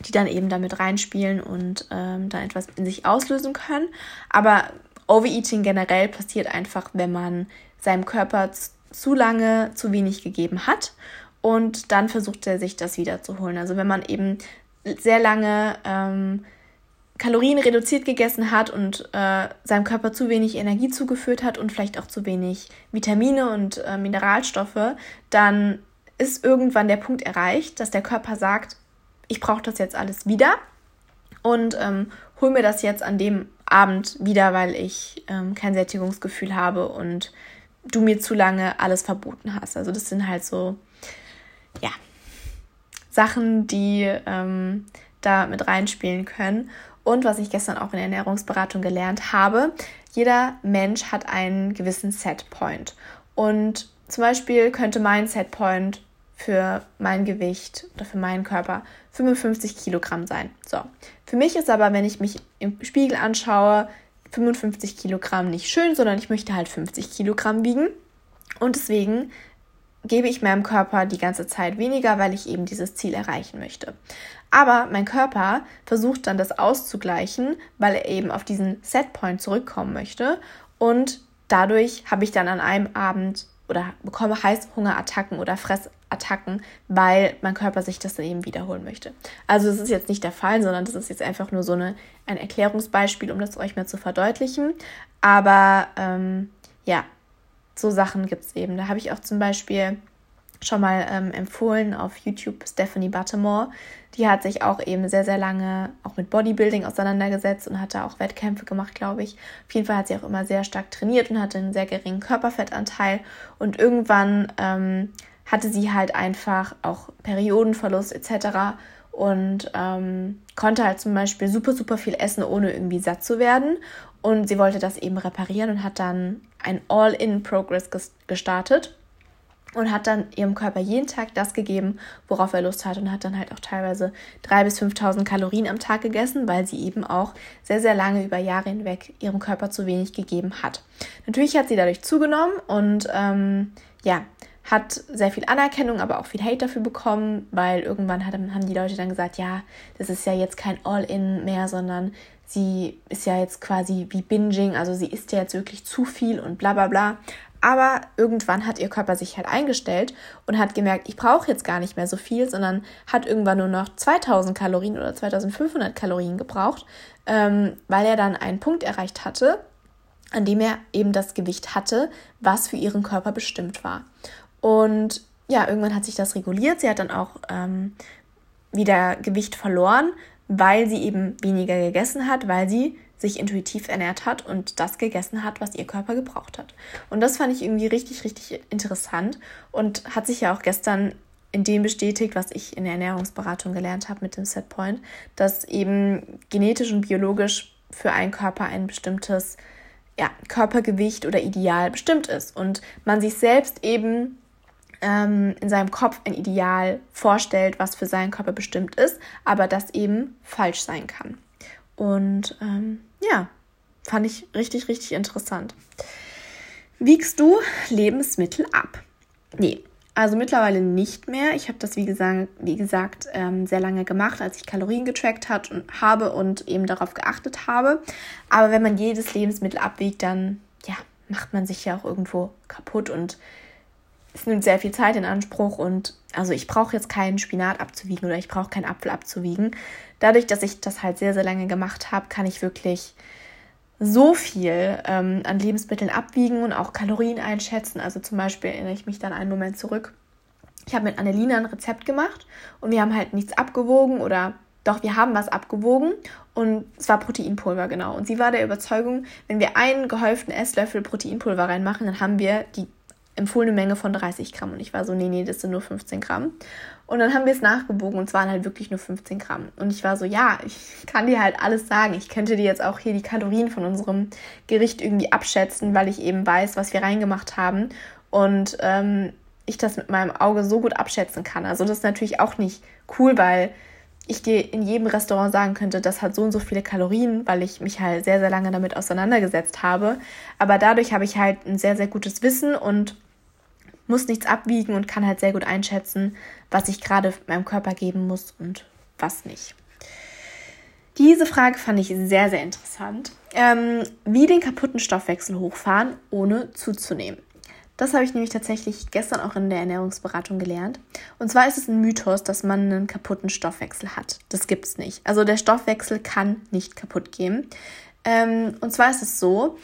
Speaker 1: die dann eben damit reinspielen und ähm, dann etwas in sich auslösen können. Aber Overeating generell passiert einfach, wenn man seinem Körper zu lange zu wenig gegeben hat und dann versucht er sich das wieder zu holen. Also wenn man eben sehr lange ähm, Kalorien reduziert gegessen hat und äh, seinem Körper zu wenig Energie zugeführt hat und vielleicht auch zu wenig Vitamine und äh, Mineralstoffe, dann ist irgendwann der Punkt erreicht, dass der Körper sagt, ich brauche das jetzt alles wieder und ähm, hol mir das jetzt an dem Abend wieder, weil ich ähm, kein Sättigungsgefühl habe und du mir zu lange alles verboten hast. Also das sind halt so, ja, Sachen, die ähm, da mit reinspielen können. Und was ich gestern auch in der Ernährungsberatung gelernt habe, jeder Mensch hat einen gewissen Setpoint. Und zum Beispiel könnte mein Setpoint für mein Gewicht oder für meinen Körper 55 Kilogramm sein. So. Für mich ist aber, wenn ich mich im Spiegel anschaue, 55 Kilogramm nicht schön, sondern ich möchte halt 50 Kilogramm wiegen. Und deswegen gebe ich meinem Körper die ganze Zeit weniger, weil ich eben dieses Ziel erreichen möchte. Aber mein Körper versucht dann das auszugleichen, weil er eben auf diesen Setpoint zurückkommen möchte. Und dadurch habe ich dann an einem Abend oder bekomme Heißhungerattacken oder Fressattacken, weil mein Körper sich das dann eben wiederholen möchte. Also das ist jetzt nicht der Fall, sondern das ist jetzt einfach nur so eine, ein Erklärungsbeispiel, um das euch mal zu verdeutlichen. Aber ähm, ja, so Sachen gibt es eben. Da habe ich auch zum Beispiel schon mal ähm, empfohlen auf YouTube Stephanie Buttermore. Die hat sich auch eben sehr, sehr lange auch mit Bodybuilding auseinandergesetzt und hat da auch Wettkämpfe gemacht, glaube ich. Auf jeden Fall hat sie auch immer sehr stark trainiert und hatte einen sehr geringen Körperfettanteil. Und irgendwann ähm, hatte sie halt einfach auch Periodenverlust etc. Und ähm, konnte halt zum Beispiel super, super viel essen, ohne irgendwie satt zu werden. Und sie wollte das eben reparieren und hat dann ein All-in-Progress gestartet und hat dann ihrem Körper jeden Tag das gegeben, worauf er Lust hat und hat dann halt auch teilweise 3.000 bis 5.000 Kalorien am Tag gegessen, weil sie eben auch sehr, sehr lange über Jahre hinweg ihrem Körper zu wenig gegeben hat. Natürlich hat sie dadurch zugenommen und ähm, ja, hat sehr viel Anerkennung, aber auch viel Hate dafür bekommen, weil irgendwann haben die Leute dann gesagt, ja, das ist ja jetzt kein All-In mehr, sondern sie ist ja jetzt quasi wie Binging, also sie isst ja jetzt wirklich zu viel und bla bla bla. Aber irgendwann hat ihr Körper sich halt eingestellt und hat gemerkt, ich brauche jetzt gar nicht mehr so viel, sondern hat irgendwann nur noch 2000 Kalorien oder 2500 Kalorien gebraucht, ähm, weil er dann einen Punkt erreicht hatte, an dem er eben das Gewicht hatte, was für ihren Körper bestimmt war. Und ja, irgendwann hat sich das reguliert. Sie hat dann auch ähm, wieder Gewicht verloren, weil sie eben weniger gegessen hat, weil sie sich intuitiv ernährt hat und das gegessen hat, was ihr Körper gebraucht hat. Und das fand ich irgendwie richtig, richtig interessant und hat sich ja auch gestern in dem bestätigt, was ich in der Ernährungsberatung gelernt habe mit dem Setpoint, dass eben genetisch und biologisch für einen Körper ein bestimmtes ja, Körpergewicht oder Ideal bestimmt ist und man sich selbst eben ähm, in seinem Kopf ein Ideal vorstellt, was für seinen Körper bestimmt ist, aber das eben falsch sein kann. Und ähm, ja, fand ich richtig, richtig interessant. Wiegst du Lebensmittel ab? Nee, also mittlerweile nicht mehr. Ich habe das, wie gesagt, wie gesagt ähm, sehr lange gemacht, als ich Kalorien getrackt hat und, habe und eben darauf geachtet habe. Aber wenn man jedes Lebensmittel abwiegt, dann ja, macht man sich ja auch irgendwo kaputt und es nimmt sehr viel Zeit in Anspruch. Und also ich brauche jetzt keinen Spinat abzuwiegen oder ich brauche keinen Apfel abzuwiegen. Dadurch, dass ich das halt sehr, sehr lange gemacht habe, kann ich wirklich so viel ähm, an Lebensmitteln abwiegen und auch Kalorien einschätzen. Also zum Beispiel erinnere ich mich dann einen Moment zurück. Ich habe mit Annelina ein Rezept gemacht und wir haben halt nichts abgewogen oder doch, wir haben was abgewogen und es war Proteinpulver, genau. Und sie war der Überzeugung, wenn wir einen gehäuften Esslöffel Proteinpulver reinmachen, dann haben wir die empfohlene Menge von 30 Gramm. Und ich war so, nee, nee, das sind nur 15 Gramm. Und dann haben wir es nachgebogen und es waren halt wirklich nur 15 Gramm. Und ich war so, ja, ich kann dir halt alles sagen. Ich könnte dir jetzt auch hier die Kalorien von unserem Gericht irgendwie abschätzen, weil ich eben weiß, was wir reingemacht haben. Und ähm, ich das mit meinem Auge so gut abschätzen kann. Also das ist natürlich auch nicht cool, weil ich dir in jedem Restaurant sagen könnte, das hat so und so viele Kalorien, weil ich mich halt sehr, sehr lange damit auseinandergesetzt habe. Aber dadurch habe ich halt ein sehr, sehr gutes Wissen und muss nichts abwiegen und kann halt sehr gut einschätzen, was ich gerade meinem Körper geben muss und was nicht. Diese Frage fand ich sehr, sehr interessant. Ähm, wie den kaputten Stoffwechsel hochfahren, ohne zuzunehmen. Das habe ich nämlich tatsächlich gestern auch in der Ernährungsberatung gelernt. Und zwar ist es ein Mythos, dass man einen kaputten Stoffwechsel hat. Das gibt es nicht. Also der Stoffwechsel kann nicht kaputt gehen. Ähm, und zwar ist es so,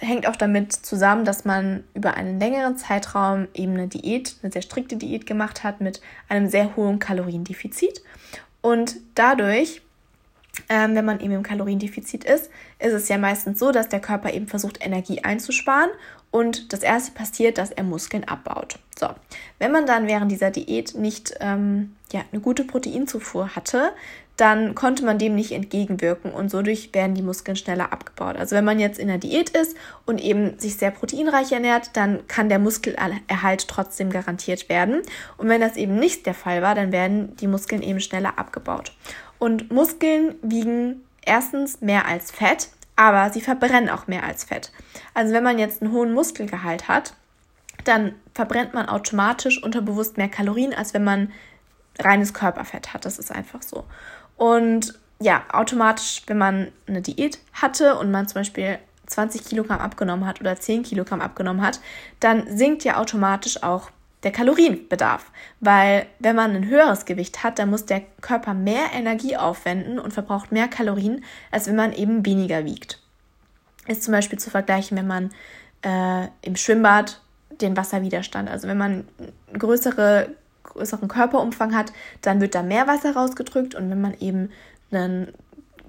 Speaker 1: hängt auch damit zusammen, dass man über einen längeren Zeitraum eben eine Diät, eine sehr strikte Diät gemacht hat mit einem sehr hohen Kaloriendefizit. Und dadurch, ähm, wenn man eben im Kaloriendefizit ist, ist es ja meistens so, dass der Körper eben versucht, Energie einzusparen und das erste passiert, dass er Muskeln abbaut. So, wenn man dann während dieser Diät nicht ähm, ja, eine gute Proteinzufuhr hatte, dann konnte man dem nicht entgegenwirken und so durch werden die Muskeln schneller abgebaut. Also wenn man jetzt in der Diät ist und eben sich sehr proteinreich ernährt, dann kann der Muskelerhalt trotzdem garantiert werden. Und wenn das eben nicht der Fall war, dann werden die Muskeln eben schneller abgebaut. Und Muskeln wiegen erstens mehr als Fett, aber sie verbrennen auch mehr als Fett. Also wenn man jetzt einen hohen Muskelgehalt hat, dann verbrennt man automatisch unterbewusst mehr Kalorien, als wenn man reines Körperfett hat. Das ist einfach so. Und ja, automatisch, wenn man eine Diät hatte und man zum Beispiel 20 Kilogramm abgenommen hat oder 10 Kilogramm abgenommen hat, dann sinkt ja automatisch auch der Kalorienbedarf. Weil wenn man ein höheres Gewicht hat, dann muss der Körper mehr Energie aufwenden und verbraucht mehr Kalorien, als wenn man eben weniger wiegt. Ist zum Beispiel zu vergleichen, wenn man äh, im Schwimmbad den Wasserwiderstand, also wenn man größere größeren Körperumfang hat, dann wird da mehr Wasser rausgedrückt und wenn man eben einen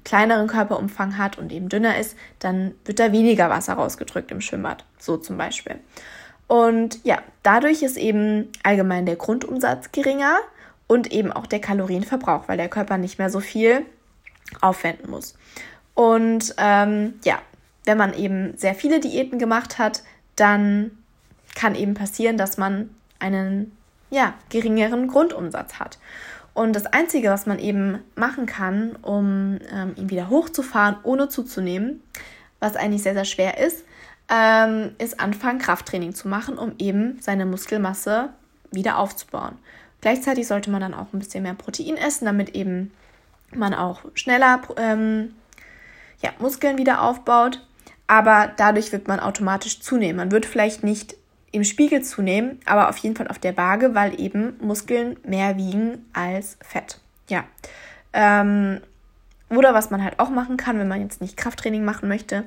Speaker 1: kleineren Körperumfang hat und eben dünner ist, dann wird da weniger Wasser rausgedrückt im Schwimmbad, so zum Beispiel. Und ja, dadurch ist eben allgemein der Grundumsatz geringer und eben auch der Kalorienverbrauch, weil der Körper nicht mehr so viel aufwenden muss. Und ähm, ja, wenn man eben sehr viele Diäten gemacht hat, dann kann eben passieren, dass man einen ja, geringeren Grundumsatz hat. Und das Einzige, was man eben machen kann, um ähm, ihn wieder hochzufahren, ohne zuzunehmen, was eigentlich sehr, sehr schwer ist, ähm, ist anfangen, Krafttraining zu machen, um eben seine Muskelmasse wieder aufzubauen. Gleichzeitig sollte man dann auch ein bisschen mehr Protein essen, damit eben man auch schneller ähm, ja, Muskeln wieder aufbaut. Aber dadurch wird man automatisch zunehmen. Man wird vielleicht nicht im Spiegel zunehmen, aber auf jeden Fall auf der Waage, weil eben Muskeln mehr wiegen als Fett. Ja. Ähm, oder was man halt auch machen kann, wenn man jetzt nicht Krafttraining machen möchte,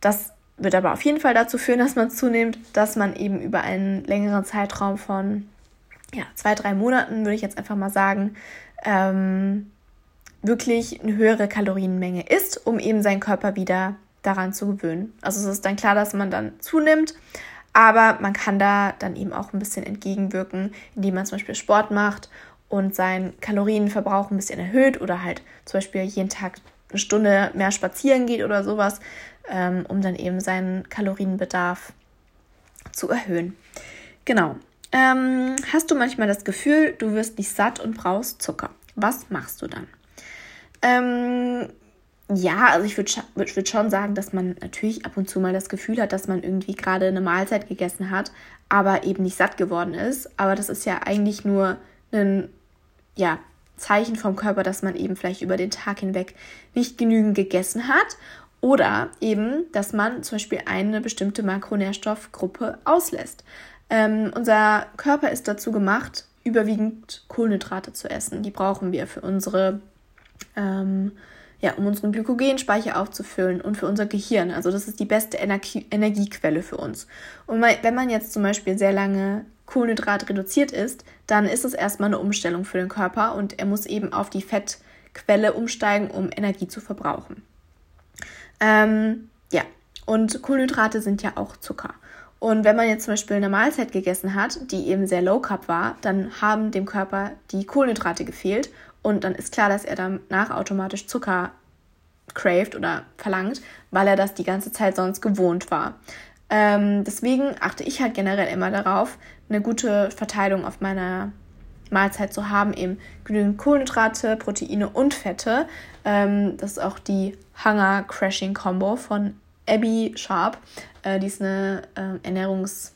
Speaker 1: das wird aber auf jeden Fall dazu führen, dass man zunimmt, dass man eben über einen längeren Zeitraum von ja, zwei, drei Monaten, würde ich jetzt einfach mal sagen, ähm, wirklich eine höhere Kalorienmenge isst, um eben seinen Körper wieder daran zu gewöhnen. Also es ist dann klar, dass man dann zunimmt, aber man kann da dann eben auch ein bisschen entgegenwirken, indem man zum Beispiel Sport macht und seinen Kalorienverbrauch ein bisschen erhöht oder halt zum Beispiel jeden Tag eine Stunde mehr spazieren geht oder sowas, ähm, um dann eben seinen Kalorienbedarf zu erhöhen. Genau. Ähm, hast du manchmal das Gefühl, du wirst nicht satt und brauchst Zucker? Was machst du dann? Ähm, ja, also ich würde würd schon sagen, dass man natürlich ab und zu mal das Gefühl hat, dass man irgendwie gerade eine Mahlzeit gegessen hat, aber eben nicht satt geworden ist. Aber das ist ja eigentlich nur ein ja, Zeichen vom Körper, dass man eben vielleicht über den Tag hinweg nicht genügend gegessen hat. Oder eben, dass man zum Beispiel eine bestimmte Makronährstoffgruppe auslässt. Ähm, unser Körper ist dazu gemacht, überwiegend Kohlenhydrate zu essen. Die brauchen wir für unsere ähm, ja, um unseren Glykogenspeicher aufzufüllen und für unser Gehirn. Also das ist die beste Energie Energiequelle für uns. Und wenn man jetzt zum Beispiel sehr lange Kohlenhydrat reduziert ist, dann ist es erstmal eine Umstellung für den Körper und er muss eben auf die Fettquelle umsteigen, um Energie zu verbrauchen. Ähm, ja, und Kohlenhydrate sind ja auch Zucker. Und wenn man jetzt zum Beispiel eine Mahlzeit gegessen hat, die eben sehr low carb war, dann haben dem Körper die Kohlenhydrate gefehlt und dann ist klar, dass er danach automatisch Zucker craved oder verlangt, weil er das die ganze Zeit sonst gewohnt war. Ähm, deswegen achte ich halt generell immer darauf, eine gute Verteilung auf meiner Mahlzeit zu haben, eben genügend Kohlenhydrate, Proteine und Fette. Ähm, das ist auch die Hunger Crashing Combo von Abby Sharp. Äh, die ist eine äh, Ernährungs,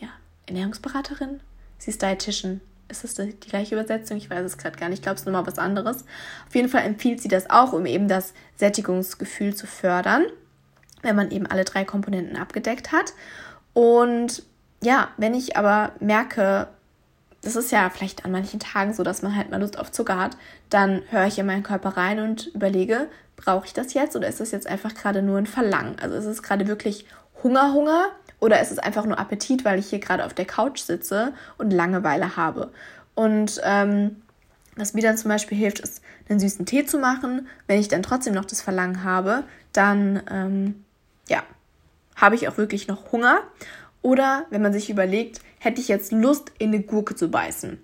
Speaker 1: ja, Ernährungsberaterin. Sie ist Dietitian ist das die gleiche Übersetzung? Ich weiß es gerade gar nicht. Ich glaube, es ist nochmal was anderes. Auf jeden Fall empfiehlt sie das auch, um eben das Sättigungsgefühl zu fördern, wenn man eben alle drei Komponenten abgedeckt hat. Und ja, wenn ich aber merke, das ist ja vielleicht an manchen Tagen so, dass man halt mal Lust auf Zucker hat, dann höre ich in meinen Körper rein und überlege, brauche ich das jetzt oder ist das jetzt einfach gerade nur ein Verlangen? Also ist es gerade wirklich Hunger, Hunger oder ist es einfach nur Appetit, weil ich hier gerade auf der Couch sitze und Langeweile habe? Und ähm, was mir dann zum Beispiel hilft, ist, einen süßen Tee zu machen. Wenn ich dann trotzdem noch das Verlangen habe, dann ähm, ja, habe ich auch wirklich noch Hunger. Oder wenn man sich überlegt, hätte ich jetzt Lust, in eine Gurke zu beißen,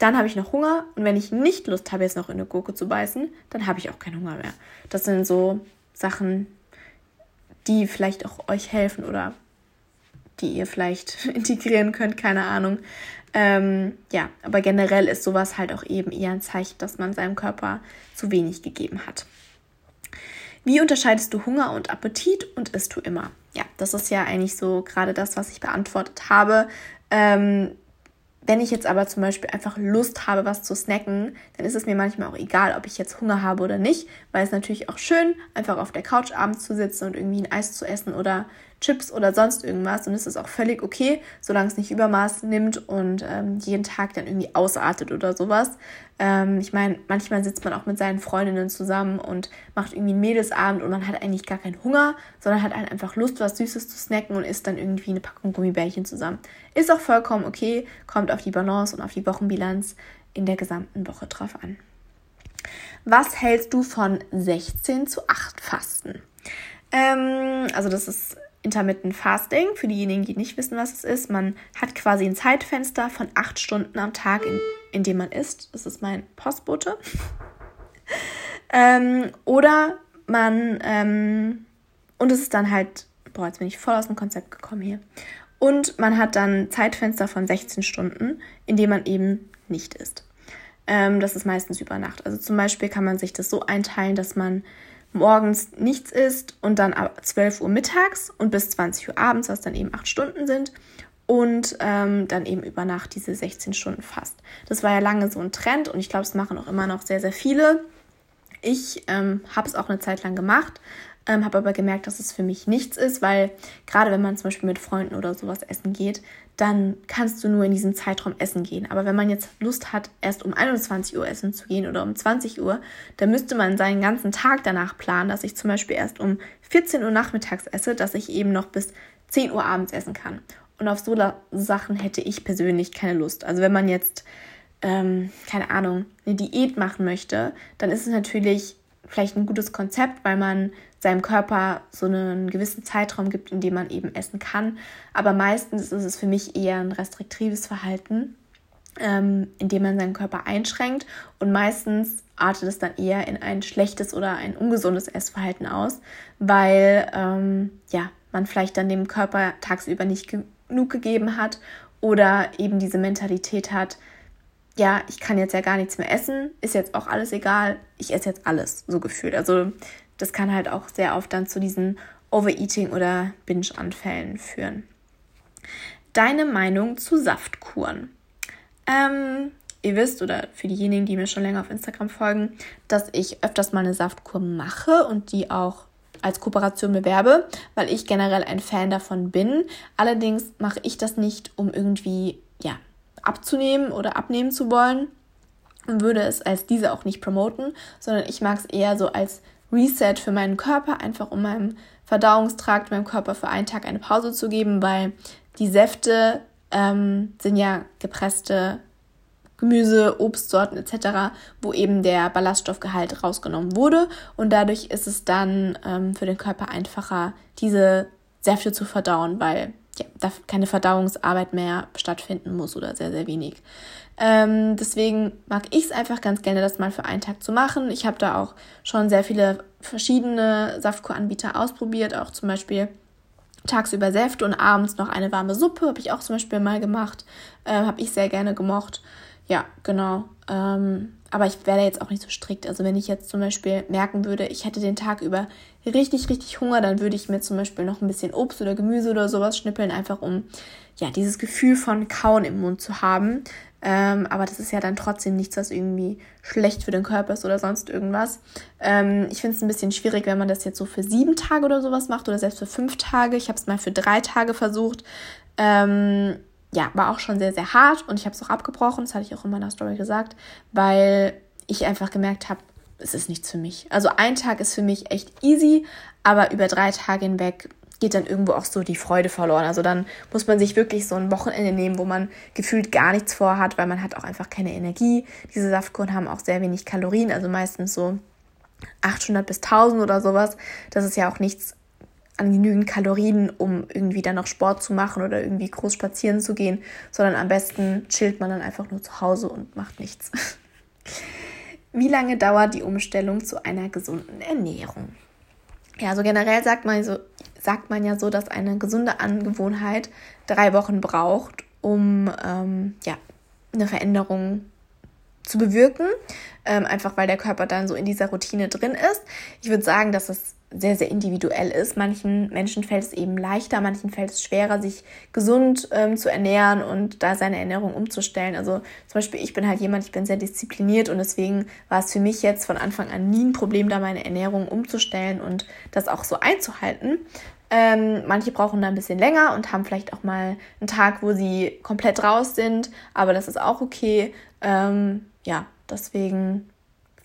Speaker 1: dann habe ich noch Hunger. Und wenn ich nicht Lust habe, jetzt noch in eine Gurke zu beißen, dann habe ich auch keinen Hunger mehr. Das sind so Sachen, die vielleicht auch euch helfen oder die ihr vielleicht integrieren könnt, keine Ahnung. Ähm, ja, aber generell ist sowas halt auch eben eher ein Zeichen, dass man seinem Körper zu wenig gegeben hat. Wie unterscheidest du Hunger und Appetit und isst du immer? Ja, das ist ja eigentlich so gerade das, was ich beantwortet habe. Ähm, wenn ich jetzt aber zum Beispiel einfach Lust habe, was zu snacken, dann ist es mir manchmal auch egal, ob ich jetzt Hunger habe oder nicht, weil es natürlich auch schön, einfach auf der Couch abends zu sitzen und irgendwie ein Eis zu essen oder Chips oder sonst irgendwas. Und es ist auch völlig okay, solange es nicht Übermaß nimmt und ähm, jeden Tag dann irgendwie ausartet oder sowas. Ähm, ich meine, manchmal sitzt man auch mit seinen Freundinnen zusammen und macht irgendwie einen Mädelsabend und man hat eigentlich gar keinen Hunger, sondern hat halt einfach Lust, was Süßes zu snacken und isst dann irgendwie eine Packung Gummibärchen zusammen. Ist auch vollkommen okay, kommt auf die Balance und auf die Wochenbilanz in der gesamten Woche drauf an. Was hältst du von 16 zu 8 Fasten? Ähm, also das ist Intermittent Fasting, für diejenigen, die nicht wissen, was es ist. Man hat quasi ein Zeitfenster von acht Stunden am Tag, in, in dem man isst. Das ist mein Postbote. ähm, oder man, ähm, und es ist dann halt, boah, jetzt bin ich voll aus dem Konzept gekommen hier. Und man hat dann Zeitfenster von 16 Stunden, in dem man eben nicht isst. Ähm, das ist meistens über Nacht. Also zum Beispiel kann man sich das so einteilen, dass man morgens nichts isst und dann ab 12 Uhr mittags und bis 20 Uhr abends, was dann eben acht Stunden sind. Und ähm, dann eben über Nacht diese 16 Stunden fast. Das war ja lange so ein Trend und ich glaube, es machen auch immer noch sehr, sehr viele. Ich ähm, habe es auch eine Zeit lang gemacht, ähm, habe aber gemerkt, dass es für mich nichts ist, weil gerade wenn man zum Beispiel mit Freunden oder sowas essen geht, dann kannst du nur in diesem Zeitraum essen gehen. Aber wenn man jetzt Lust hat, erst um 21 Uhr essen zu gehen oder um 20 Uhr, dann müsste man seinen ganzen Tag danach planen, dass ich zum Beispiel erst um 14 Uhr nachmittags esse, dass ich eben noch bis 10 Uhr abends essen kann. Und auf so Sachen hätte ich persönlich keine Lust. Also wenn man jetzt, ähm, keine Ahnung, eine Diät machen möchte, dann ist es natürlich vielleicht ein gutes Konzept, weil man seinem Körper so einen gewissen Zeitraum gibt, in dem man eben essen kann. Aber meistens ist es für mich eher ein restriktives Verhalten, ähm, in dem man seinen Körper einschränkt. Und meistens artet es dann eher in ein schlechtes oder ein ungesundes Essverhalten aus, weil ähm, ja, man vielleicht dann dem Körper tagsüber nicht genug gegeben hat oder eben diese Mentalität hat, ja, ich kann jetzt ja gar nichts mehr essen, ist jetzt auch alles egal, ich esse jetzt alles, so gefühlt. Also das kann halt auch sehr oft dann zu diesen Overeating oder Binge-Anfällen führen. Deine Meinung zu Saftkuren? Ähm, ihr wisst, oder für diejenigen, die mir schon länger auf Instagram folgen, dass ich öfters mal eine Saftkur mache und die auch als Kooperation bewerbe, weil ich generell ein Fan davon bin. Allerdings mache ich das nicht, um irgendwie ja, abzunehmen oder abnehmen zu wollen und würde es als diese auch nicht promoten, sondern ich mag es eher so als Reset für meinen Körper, einfach um meinem Verdauungstrakt, meinem Körper für einen Tag eine Pause zu geben, weil die Säfte ähm, sind ja gepresste Gemüse, Obstsorten etc., wo eben der Ballaststoffgehalt rausgenommen wurde und dadurch ist es dann ähm, für den Körper einfacher, diese Säfte zu verdauen, weil ja, da keine Verdauungsarbeit mehr stattfinden muss oder sehr, sehr wenig. Ähm, deswegen mag ich es einfach ganz gerne, das mal für einen Tag zu machen. Ich habe da auch schon sehr viele verschiedene Saftkuranbieter ausprobiert, auch zum Beispiel tagsüber Säfte und abends noch eine warme Suppe, habe ich auch zum Beispiel mal gemacht, äh, habe ich sehr gerne gemocht. Ja, genau. Ähm, aber ich wäre jetzt auch nicht so strikt. Also wenn ich jetzt zum Beispiel merken würde, ich hätte den Tag über richtig, richtig Hunger, dann würde ich mir zum Beispiel noch ein bisschen Obst oder Gemüse oder sowas schnippeln, einfach um ja dieses Gefühl von Kauen im Mund zu haben. Ähm, aber das ist ja dann trotzdem nichts, was irgendwie schlecht für den Körper ist oder sonst irgendwas. Ähm, ich finde es ein bisschen schwierig, wenn man das jetzt so für sieben Tage oder sowas macht oder selbst für fünf Tage. Ich habe es mal für drei Tage versucht. Ähm, ja, war auch schon sehr, sehr hart und ich habe es auch abgebrochen, das hatte ich auch in meiner Story gesagt, weil ich einfach gemerkt habe, es ist nichts für mich. Also ein Tag ist für mich echt easy, aber über drei Tage hinweg geht dann irgendwo auch so die Freude verloren. Also dann muss man sich wirklich so ein Wochenende nehmen, wo man gefühlt gar nichts vorhat, weil man hat auch einfach keine Energie. Diese Saftkuren haben auch sehr wenig Kalorien, also meistens so 800 bis 1000 oder sowas. Das ist ja auch nichts an genügend Kalorien, um irgendwie dann noch Sport zu machen oder irgendwie groß spazieren zu gehen, sondern am besten chillt man dann einfach nur zu Hause und macht nichts. Wie lange dauert die Umstellung zu einer gesunden Ernährung? Ja, so generell sagt man so, sagt man ja so, dass eine gesunde Angewohnheit drei Wochen braucht, um ähm, ja, eine Veränderung zu bewirken, ähm, einfach weil der Körper dann so in dieser Routine drin ist. Ich würde sagen, dass es sehr, sehr individuell ist. Manchen Menschen fällt es eben leichter, manchen fällt es schwerer, sich gesund ähm, zu ernähren und da seine Ernährung umzustellen. Also zum Beispiel, ich bin halt jemand, ich bin sehr diszipliniert und deswegen war es für mich jetzt von Anfang an nie ein Problem, da meine Ernährung umzustellen und das auch so einzuhalten. Ähm, manche brauchen da ein bisschen länger und haben vielleicht auch mal einen Tag, wo sie komplett raus sind, aber das ist auch okay. Ähm, ja, deswegen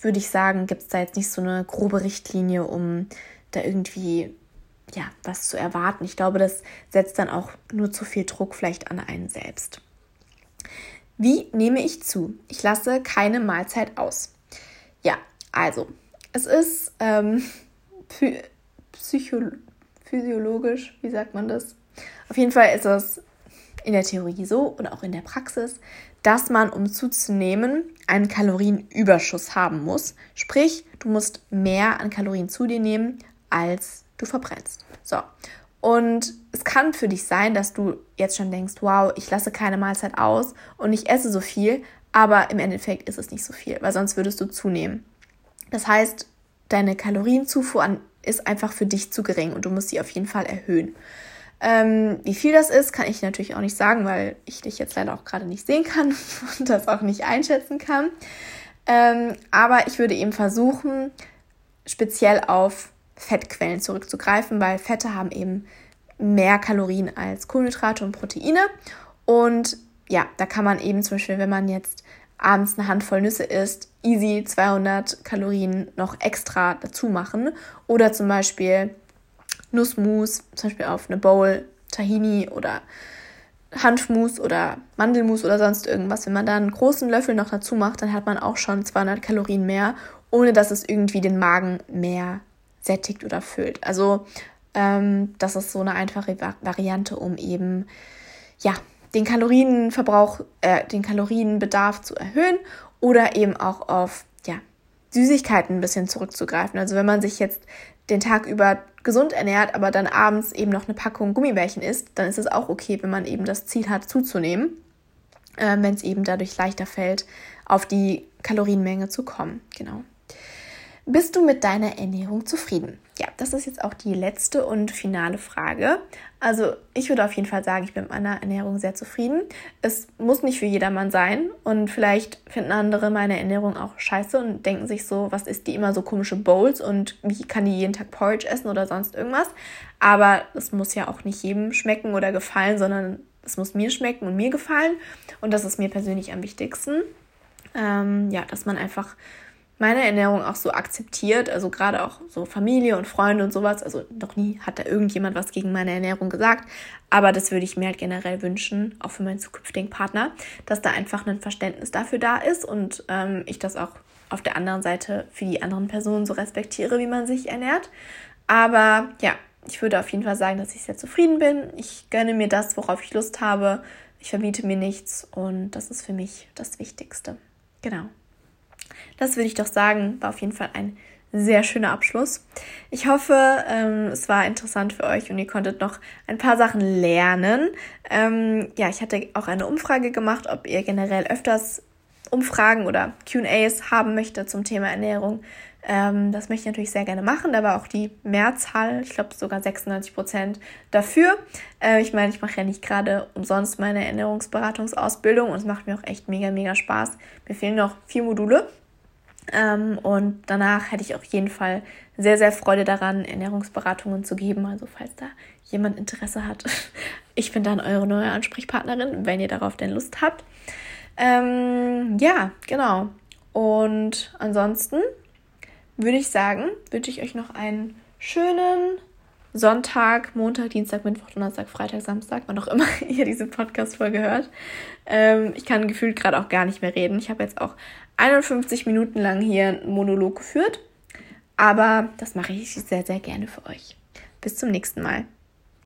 Speaker 1: würde ich sagen, gibt es da jetzt nicht so eine grobe Richtlinie, um da irgendwie ja, was zu erwarten. Ich glaube, das setzt dann auch nur zu viel Druck vielleicht an einen selbst. Wie nehme ich zu? Ich lasse keine Mahlzeit aus. Ja, also, es ist ähm, physiologisch, wie sagt man das? Auf jeden Fall ist es in der Theorie so und auch in der Praxis, dass man, um zuzunehmen, einen Kalorienüberschuss haben muss. Sprich, du musst mehr an Kalorien zu dir nehmen, als du verbrennst. So. Und es kann für dich sein, dass du jetzt schon denkst, wow, ich lasse keine Mahlzeit aus und ich esse so viel, aber im Endeffekt ist es nicht so viel, weil sonst würdest du zunehmen. Das heißt, deine Kalorienzufuhr ist einfach für dich zu gering und du musst sie auf jeden Fall erhöhen. Ähm, wie viel das ist, kann ich natürlich auch nicht sagen, weil ich dich jetzt leider auch gerade nicht sehen kann und das auch nicht einschätzen kann. Ähm, aber ich würde eben versuchen, speziell auf Fettquellen zurückzugreifen, weil Fette haben eben mehr Kalorien als Kohlenhydrate und Proteine. Und ja, da kann man eben zum Beispiel, wenn man jetzt abends eine Handvoll Nüsse isst, easy 200 Kalorien noch extra dazu machen. Oder zum Beispiel Nussmus, zum Beispiel auf eine Bowl, Tahini oder Hanfmus oder Mandelmus oder sonst irgendwas. Wenn man da einen großen Löffel noch dazu macht, dann hat man auch schon 200 Kalorien mehr, ohne dass es irgendwie den Magen mehr sättigt oder füllt. Also ähm, das ist so eine einfache Variante, um eben ja den Kalorienverbrauch, äh, den Kalorienbedarf zu erhöhen oder eben auch auf ja Süßigkeiten ein bisschen zurückzugreifen. Also wenn man sich jetzt den Tag über gesund ernährt, aber dann abends eben noch eine Packung Gummibärchen isst, dann ist es auch okay, wenn man eben das Ziel hat, zuzunehmen, äh, wenn es eben dadurch leichter fällt, auf die Kalorienmenge zu kommen. Genau. Bist du mit deiner Ernährung zufrieden? Ja, das ist jetzt auch die letzte und finale Frage. Also ich würde auf jeden Fall sagen, ich bin mit meiner Ernährung sehr zufrieden. Es muss nicht für jedermann sein und vielleicht finden andere meine Ernährung auch scheiße und denken sich so, was ist die immer so komische Bowls und wie kann die jeden Tag Porridge essen oder sonst irgendwas. Aber es muss ja auch nicht jedem schmecken oder gefallen, sondern es muss mir schmecken und mir gefallen und das ist mir persönlich am wichtigsten. Ähm, ja, dass man einfach meine Ernährung auch so akzeptiert, also gerade auch so Familie und Freunde und sowas. Also noch nie hat da irgendjemand was gegen meine Ernährung gesagt, aber das würde ich mir halt generell wünschen, auch für meinen zukünftigen Partner, dass da einfach ein Verständnis dafür da ist und ähm, ich das auch auf der anderen Seite für die anderen Personen so respektiere, wie man sich ernährt. Aber ja, ich würde auf jeden Fall sagen, dass ich sehr zufrieden bin. Ich gönne mir das, worauf ich Lust habe. Ich verbiete mir nichts und das ist für mich das Wichtigste. Genau. Das würde ich doch sagen, war auf jeden Fall ein sehr schöner Abschluss. Ich hoffe, ähm, es war interessant für euch und ihr konntet noch ein paar Sachen lernen. Ähm, ja, ich hatte auch eine Umfrage gemacht, ob ihr generell öfters Umfragen oder QAs haben möchtet zum Thema Ernährung. Ähm, das möchte ich natürlich sehr gerne machen. Da war auch die Mehrzahl, ich glaube sogar 96 Prozent dafür. Äh, ich meine, ich mache ja nicht gerade umsonst meine Ernährungsberatungsausbildung und es macht mir auch echt mega, mega Spaß. Mir fehlen noch vier Module. Ähm, und danach hätte ich auf jeden Fall sehr, sehr Freude daran, Ernährungsberatungen zu geben. Also falls da jemand Interesse hat, ich bin dann eure neue Ansprechpartnerin, wenn ihr darauf denn Lust habt. Ähm, ja, genau. Und ansonsten würde ich sagen, wünsche ich euch noch einen schönen Sonntag, Montag, Dienstag, Mittwoch, Donnerstag, Freitag, Samstag, wann auch immer ihr diese Podcast-Folge hört. Ähm, ich kann gefühlt gerade auch gar nicht mehr reden. Ich habe jetzt auch 51 Minuten lang hier einen Monolog geführt, aber das mache ich sehr, sehr gerne für euch. Bis zum nächsten Mal.